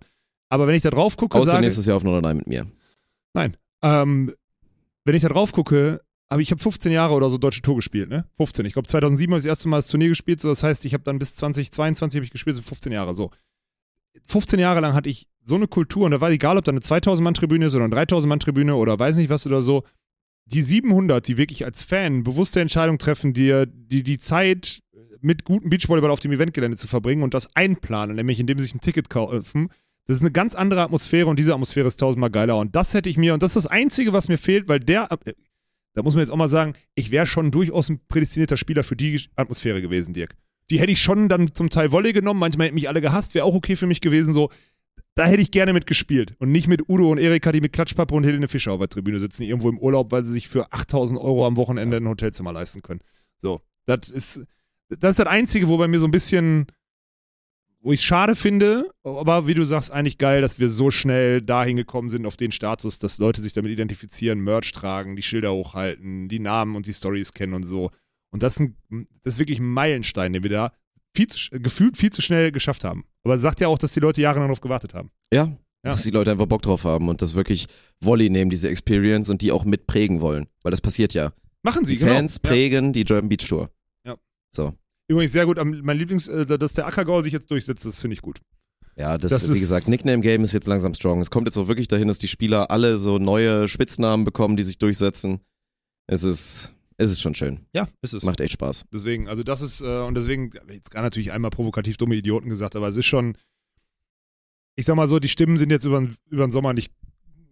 Aber wenn ich da drauf gucke, Außer sage, nächstes Jahr auf Nordrhein mit mir. ähm, wenn ich da drauf gucke, aber ich habe 15 Jahre oder so deutsche Tour gespielt, ne? 15. Ich glaube 2007 habe ich das erste Mal das Turnier gespielt, so das heißt, ich habe dann bis 2022 habe ich gespielt, so 15 Jahre so. 15 Jahre lang hatte ich so eine Kultur und da war egal, ob da eine 2000 Mann Tribüne ist oder eine 3000 Mann Tribüne oder weiß nicht was oder so. Die 700, die wirklich als Fan bewusste Entscheidung treffen, dir die die Zeit mit gutem Beachvolleyball auf dem Eventgelände zu verbringen und das einplanen, nämlich indem sie sich ein Ticket kaufen, das ist eine ganz andere Atmosphäre und diese Atmosphäre ist tausendmal geiler. Und das hätte ich mir, und das ist das Einzige, was mir fehlt, weil der, da muss man jetzt auch mal sagen, ich wäre schon durchaus ein prädestinierter Spieler für die Atmosphäre gewesen, Dirk. Die hätte ich schon dann zum Teil Volley genommen, manchmal hätten mich alle gehasst, wäre auch okay für mich gewesen, so. Da hätte ich gerne mitgespielt. Und nicht mit Udo und Erika, die mit Klatschpappe und Helene Fischer auf der Tribüne sitzen, irgendwo im Urlaub, weil sie sich für 8000 Euro am Wochenende ein Hotelzimmer leisten können. So. Das ist, das ist das Einzige, wo bei mir so ein bisschen, wo ich es schade finde, aber wie du sagst, eigentlich geil, dass wir so schnell dahin gekommen sind auf den Status, dass Leute sich damit identifizieren, Merch tragen, die Schilder hochhalten, die Namen und die Stories kennen und so. Und das ist, das ist wirklich ein Meilenstein, den wir da viel zu, gefühlt viel zu schnell geschafft haben. Aber es sagt ja auch, dass die Leute jahrelang darauf gewartet haben. Ja, Ja. dass die Leute einfach Bock drauf haben und das wirklich Volley nehmen, diese Experience und die auch mitprägen wollen. Weil das passiert ja. Machen sie, Die genau. Fans Ja. prägen die German Beach Tour. Ja. So. Übrigens sehr gut, mein Lieblings, äh, dass der Ackergaul sich jetzt durchsetzt, das finde ich gut. Ja, das, Das wie gesagt, Nickname Game ist jetzt langsam strong. Es kommt jetzt auch wirklich dahin, dass die Spieler alle so neue Spitznamen bekommen, die sich durchsetzen. Es ist, es ist schon schön. Ja, ist es. Macht echt Spaß. Deswegen, also das ist, äh, und deswegen, jetzt gerade natürlich einmal provokativ dumme Idioten gesagt, aber es ist schon, ich sag mal so, die Stimmen sind jetzt über, über den Sommer nicht,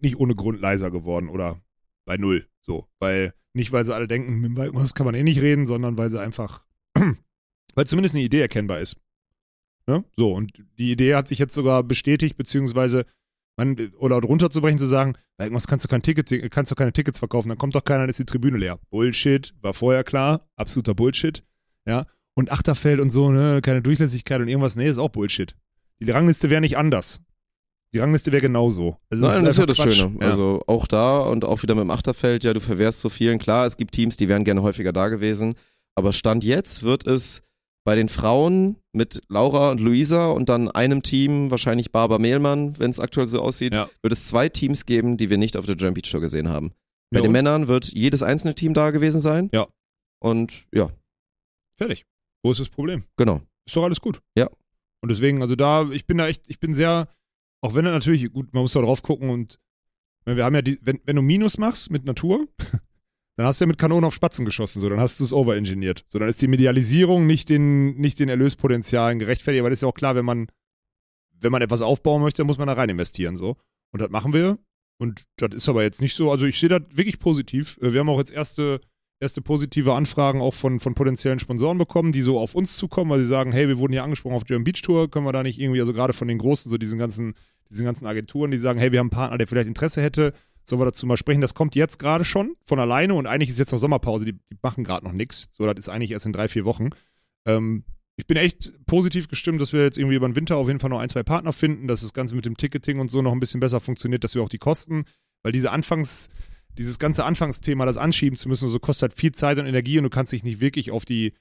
nicht ohne Grund leiser geworden oder bei null. So. Weil, nicht weil sie alle denken, mit dem Balkenhaus kann man eh nicht reden, sondern weil sie einfach, weil zumindest eine Idee erkennbar ist. Ne? So, und die Idee hat sich jetzt sogar bestätigt, beziehungsweise Man, oder runterzubrechen, zu sagen, bei irgendwas kannst du kein Ticket, kannst du keine Tickets verkaufen, dann kommt doch keiner, dann ist die Tribüne leer. Bullshit, war vorher klar, absoluter Bullshit. Ja. Und Achterfeld und so, ne, keine Durchlässigkeit und irgendwas, nee, ist auch Bullshit. Die Rangliste wäre nicht anders. Die Rangliste wäre genauso. Also Nein, das ist ja das Quatsch. Schöne. Ja. Also auch da und auch wieder mit dem Achterfeld, ja, du verwehrst so vielen. Klar, es gibt Teams, die wären gerne häufiger da gewesen. Aber Stand jetzt wird es bei den Frauen mit Laura und Luisa und dann einem Team, wahrscheinlich Barbara Mehlmann, wenn es aktuell so aussieht, Ja. wird es zwei Teams geben, die wir nicht auf der Beach Tour gesehen haben. Bei Ja, den und? Männern wird jedes einzelne Team da gewesen sein. Ja. Und ja, Fertig. Wo ist das Problem? genau. Ist doch alles gut. Ja. Und deswegen, also da, ich bin da echt, ich bin sehr, auch wenn er natürlich, gut, man muss da drauf gucken und wir haben ja die, wenn, wenn du Minus machst mit Natur, dann hast du ja mit Kanonen auf Spatzen geschossen, so, dann hast du es overengineert. So, dann ist die Medialisierung nicht den, nicht den Erlöspotenzialen gerechtfertigt, aber das ist ja auch klar, wenn man, wenn man etwas aufbauen möchte, muss man da rein investieren, so. Und das machen wir. Und das ist aber jetzt nicht so, also ich sehe das wirklich positiv. Äh, Wir haben auch jetzt erste, erste positive Anfragen auch von, von potenziellen Sponsoren bekommen, die so auf uns zukommen, weil sie sagen, hey, wir wurden hier angesprochen auf German Beach Tour, können wir da nicht irgendwie, also gerade von den Großen, so diesen ganzen, diesen ganzen Agenturen, die sagen, hey, wir haben einen Partner, der vielleicht Interesse hätte, sollen wir dazu mal sprechen. Das kommt jetzt gerade schon von alleine und eigentlich ist jetzt noch Sommerpause, die, die machen gerade noch nichts. So, das ist eigentlich erst in drei, vier Wochen. Ähm, ich bin echt positiv gestimmt, dass wir jetzt irgendwie über den Winter auf jeden Fall noch ein, zwei Partner finden, dass das Ganze mit dem Ticketing und so noch ein bisschen besser funktioniert, dass wir auch die Kosten, weil diese Anfangs, dieses ganze Anfangsthema, das anschieben zu müssen, so kostet halt viel Zeit und Energie und du kannst dich nicht wirklich auf die,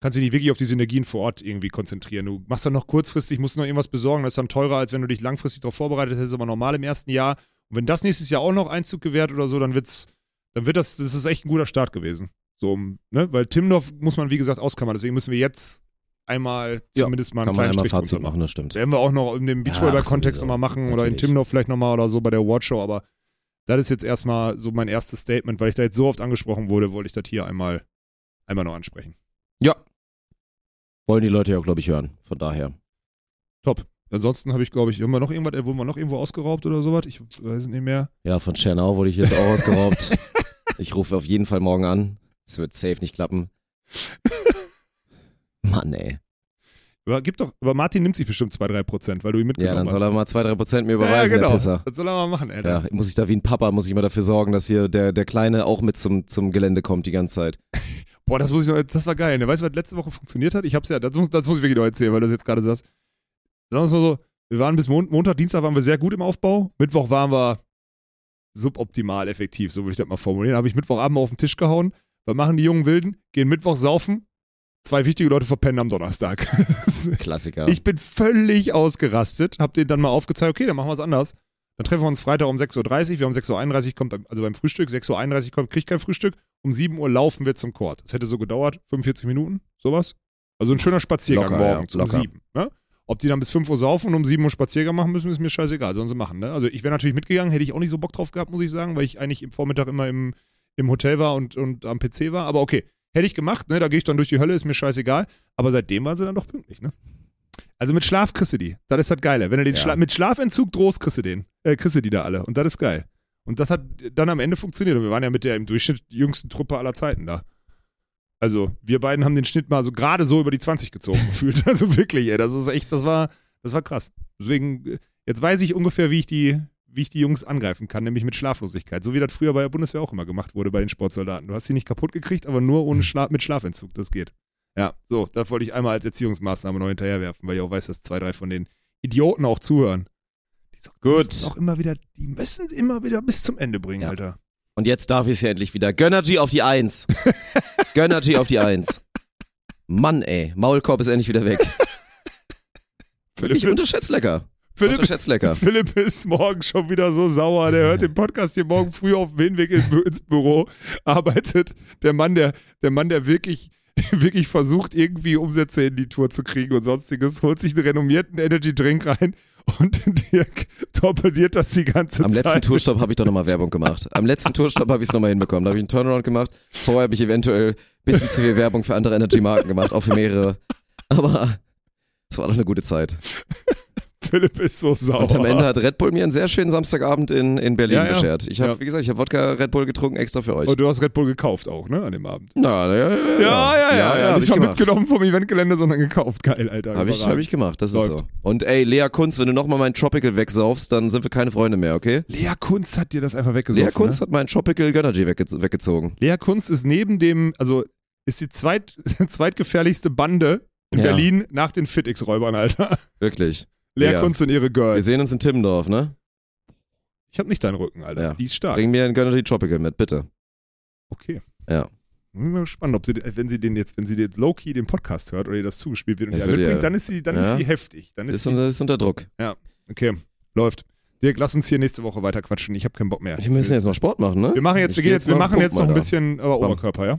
kannst dich nicht wirklich auf die Synergien vor Ort irgendwie konzentrieren. Du machst dann noch kurzfristig, musst noch irgendwas besorgen, das ist dann teurer, als wenn du dich langfristig darauf vorbereitet hättest, aber normal im ersten Jahr. Und wenn das nächstes Jahr auch noch Einzug gewährt oder so, dann wird's, dann wird das, das ist echt ein guter Start gewesen. So, ne? Weil Timdorf muss man, wie gesagt, auskammern. Deswegen müssen wir jetzt einmal Ja, zumindest mal einen kleinen einmal Strich Fazit machen, das stimmt. werden wir auch noch in dem Beachvolleyball-Kontext nochmal machen oder in Natürlich. Timdorf vielleicht nochmal oder so bei der Awardshow, aber das ist jetzt erstmal so mein erstes Statement, weil ich da jetzt so oft angesprochen wurde, wollte ich das hier einmal, einmal noch ansprechen. Ja. Wollen die Leute ja auch, glaube ich, hören. Von daher. Top. Ansonsten habe ich, glaube ich, wir noch irgendwas, äh, wurden wir noch irgendwo ausgeraubt oder sowas? Ich weiß nicht mehr. Ja, von Tschernau wurde ich jetzt auch ausgeraubt. ich rufe auf jeden Fall morgen an. Es wird safe nicht klappen. Mann, ey. Aber, gib doch, aber Martin nimmt sich bestimmt 2-3 Prozent, weil du ihn Ja, mitgenommen dann soll hast. er mal zwei, drei Prozent mir ja, überweisen, genau. der Pisser. Das soll er mal machen, Alter. Ja, muss ich da wie ein Papa, muss ich mal dafür sorgen, dass hier der, der Kleine auch mit zum, zum Gelände kommt die ganze Zeit. Boah, das muss ich noch, das war geil. Ne? Weißt du, was letzte Woche funktioniert hat? Ich hab's ja, das muss, das muss ich wirklich noch erzählen, weil du das jetzt gerade sagst. Sagen wir es mal so, wir waren bis Mon Montag, Dienstag waren wir sehr gut im Aufbau. Mittwoch waren wir suboptimal effektiv, so würde ich das mal formulieren. Habe ich Mittwochabend auf den Tisch gehauen. Was machen die jungen Wilden? Gehen Mittwoch saufen. Zwei wichtige Leute verpennen am Donnerstag. Klassiker. Ich bin völlig ausgerastet, hab denen dann mal aufgezeigt, okay, dann machen wir es anders. Dann treffen wir uns Freitag um 6.30 Uhr, wir haben 6.31 Uhr, kommt, also beim Frühstück, 6.31 Uhr kommt, kriegt kein Frühstück, um 7 Uhr laufen wir zum Court. Das hätte so gedauert, 45 Minuten, sowas. Also ein schöner Spaziergang Locker, ja, morgens um locker. 7. Ne? Ob die dann bis 5 Uhr saufen und um 7 Uhr Spaziergang machen müssen, ist mir scheißegal, sollen sie machen. Ne? Also ich wäre natürlich mitgegangen, hätte ich auch nicht so Bock drauf gehabt, muss ich sagen, weil ich eigentlich im Vormittag immer im, im Hotel war und, und am PC war. Aber okay, hätte ich gemacht, ne? da gehe ich dann durch die Hölle, ist mir scheißegal. Aber seitdem waren sie dann doch pünktlich, ne? Also mit Schlaf kriegst du die. Das ist halt geile. Wenn du den Ja. Schla mit Schlafentzug drohst, kriegst du den. Äh, kriegst du die da alle. Und das ist geil. Und das hat dann am Ende funktioniert. Und wir waren ja mit der im Durchschnitt jüngsten Truppe aller Zeiten da. Also, wir beiden haben den Schnitt mal so gerade so über die 20 gezogen gefühlt. Also wirklich, ey, das ist echt, das war, das war krass. Deswegen, äh, jetzt weiß ich ungefähr, wie ich die, wie ich die Jungs angreifen kann, nämlich mit Schlaflosigkeit. So wie das früher bei der Bundeswehr auch immer gemacht wurde bei den Sportsoldaten. Du hast sie nicht kaputt gekriegt, aber nur ohne Schla mit Schlafentzug. Das geht. Ja, so, das wollte ich einmal als Erziehungsmaßnahme noch hinterherwerfen, weil ich auch weiß, dass zwei, drei von den Idioten auch zuhören. Die so, Gut. müssen Auch immer wieder, die müssen immer wieder bis zum Ende bringen, Ja. Alter. Und jetzt darf ich es ja endlich wieder. Gönnergy auf die Eins. Gönnergy auf die Eins. Mann, ey. Maulkorb ist endlich wieder weg. Ich unterschätze lecker. Philipp, Unterschätzt lecker. Philipp ist morgen schon wieder so sauer. Der hört den Podcast hier morgen früh auf dem Hinweg in- ins Büro, arbeitet. Der Mann, der, der Mann, der wirklich, wirklich versucht, irgendwie Umsätze in die Tour zu kriegen und sonstiges, holt sich einen renommierten Energy Drink rein und Dirk torpediert das die ganze Am Zeit. letzten Tourstopp habe ich doch nochmal Werbung gemacht. Am letzten Tourstopp habe ich es nochmal hinbekommen. Da habe ich einen Turnaround gemacht. Vorher habe ich eventuell ein bisschen zu viel Werbung für andere Energy-Marken gemacht, auch für mehrere. Aber es war doch eine gute Zeit. Philipp ist so sauer. Und am Ende hat Red Bull mir einen sehr schönen Samstagabend in, in Berlin Ja, ja. beschert. Ich habe, Ja. wie gesagt, ich habe Wodka Red Bull getrunken extra für euch. Und du hast Red Bull gekauft auch, ne, an dem Abend. Na, ja, ja, ja. Ja, ja, ja. Nicht ich mal mitgenommen vom Eventgelände, sondern gekauft. Geil, Alter. Habe ich, hab ich gemacht, das ist Läuft. so. Und ey, Lea Kunz, wenn du nochmal meinen Tropical wegsaufst, dann sind wir keine Freunde mehr, okay? Lea Kunst hat dir das einfach weggesoffen. Lea Kunz ne? hat meinen Tropical Gönnergy wegge weggezogen. Lea Kunst ist neben dem, also ist die zweit, zweitgefährlichste Bande in. Berlin nach den FitX-Räubern, Alter. Wirklich. Lea Ja. Und ihre Wir Girls. sehen uns in Timmendorf, ne? Ich hab nicht deinen Rücken, Alter. Ja. Die ist stark. Bring mir einen Gönnergy Tropical mit, bitte. Okay. Ja. Bin mal gespannt, ob sie, wenn sie den jetzt, wenn sie jetzt low-key den Podcast hört oder ihr das zugespielt wird und Das die mitbringt, dann ist sie, dann Ja. ist sie heftig. Dann ist Ist, sie, unter, ist unter Druck. okay, läuft. Dirk, lass uns hier nächste Woche weiter quatschen. Ich habe keinen Bock mehr. Wir müssen jetzt noch Sport machen, ne? wir machen jetzt, wir, geh gehen jetzt, wir noch machen jetzt noch ein bisschen aber Oberkörper, ja?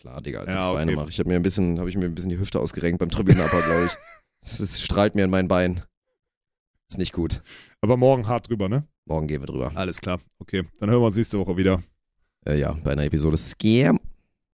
Klar, Digga, als Ja, ich Beine okay. mache. Ich habe mir ein bisschen, habe ich mir ein bisschen die Hüfte ausgerenkt beim Tribünenupper, glaube ich. Das ist, strahlt mir in mein Bein. Ist nicht gut. Aber morgen hart drüber, ne? Morgen gehen wir drüber. Alles klar. Okay, dann hören wir uns nächste Woche wieder. Äh, ja, bei einer Episode Scam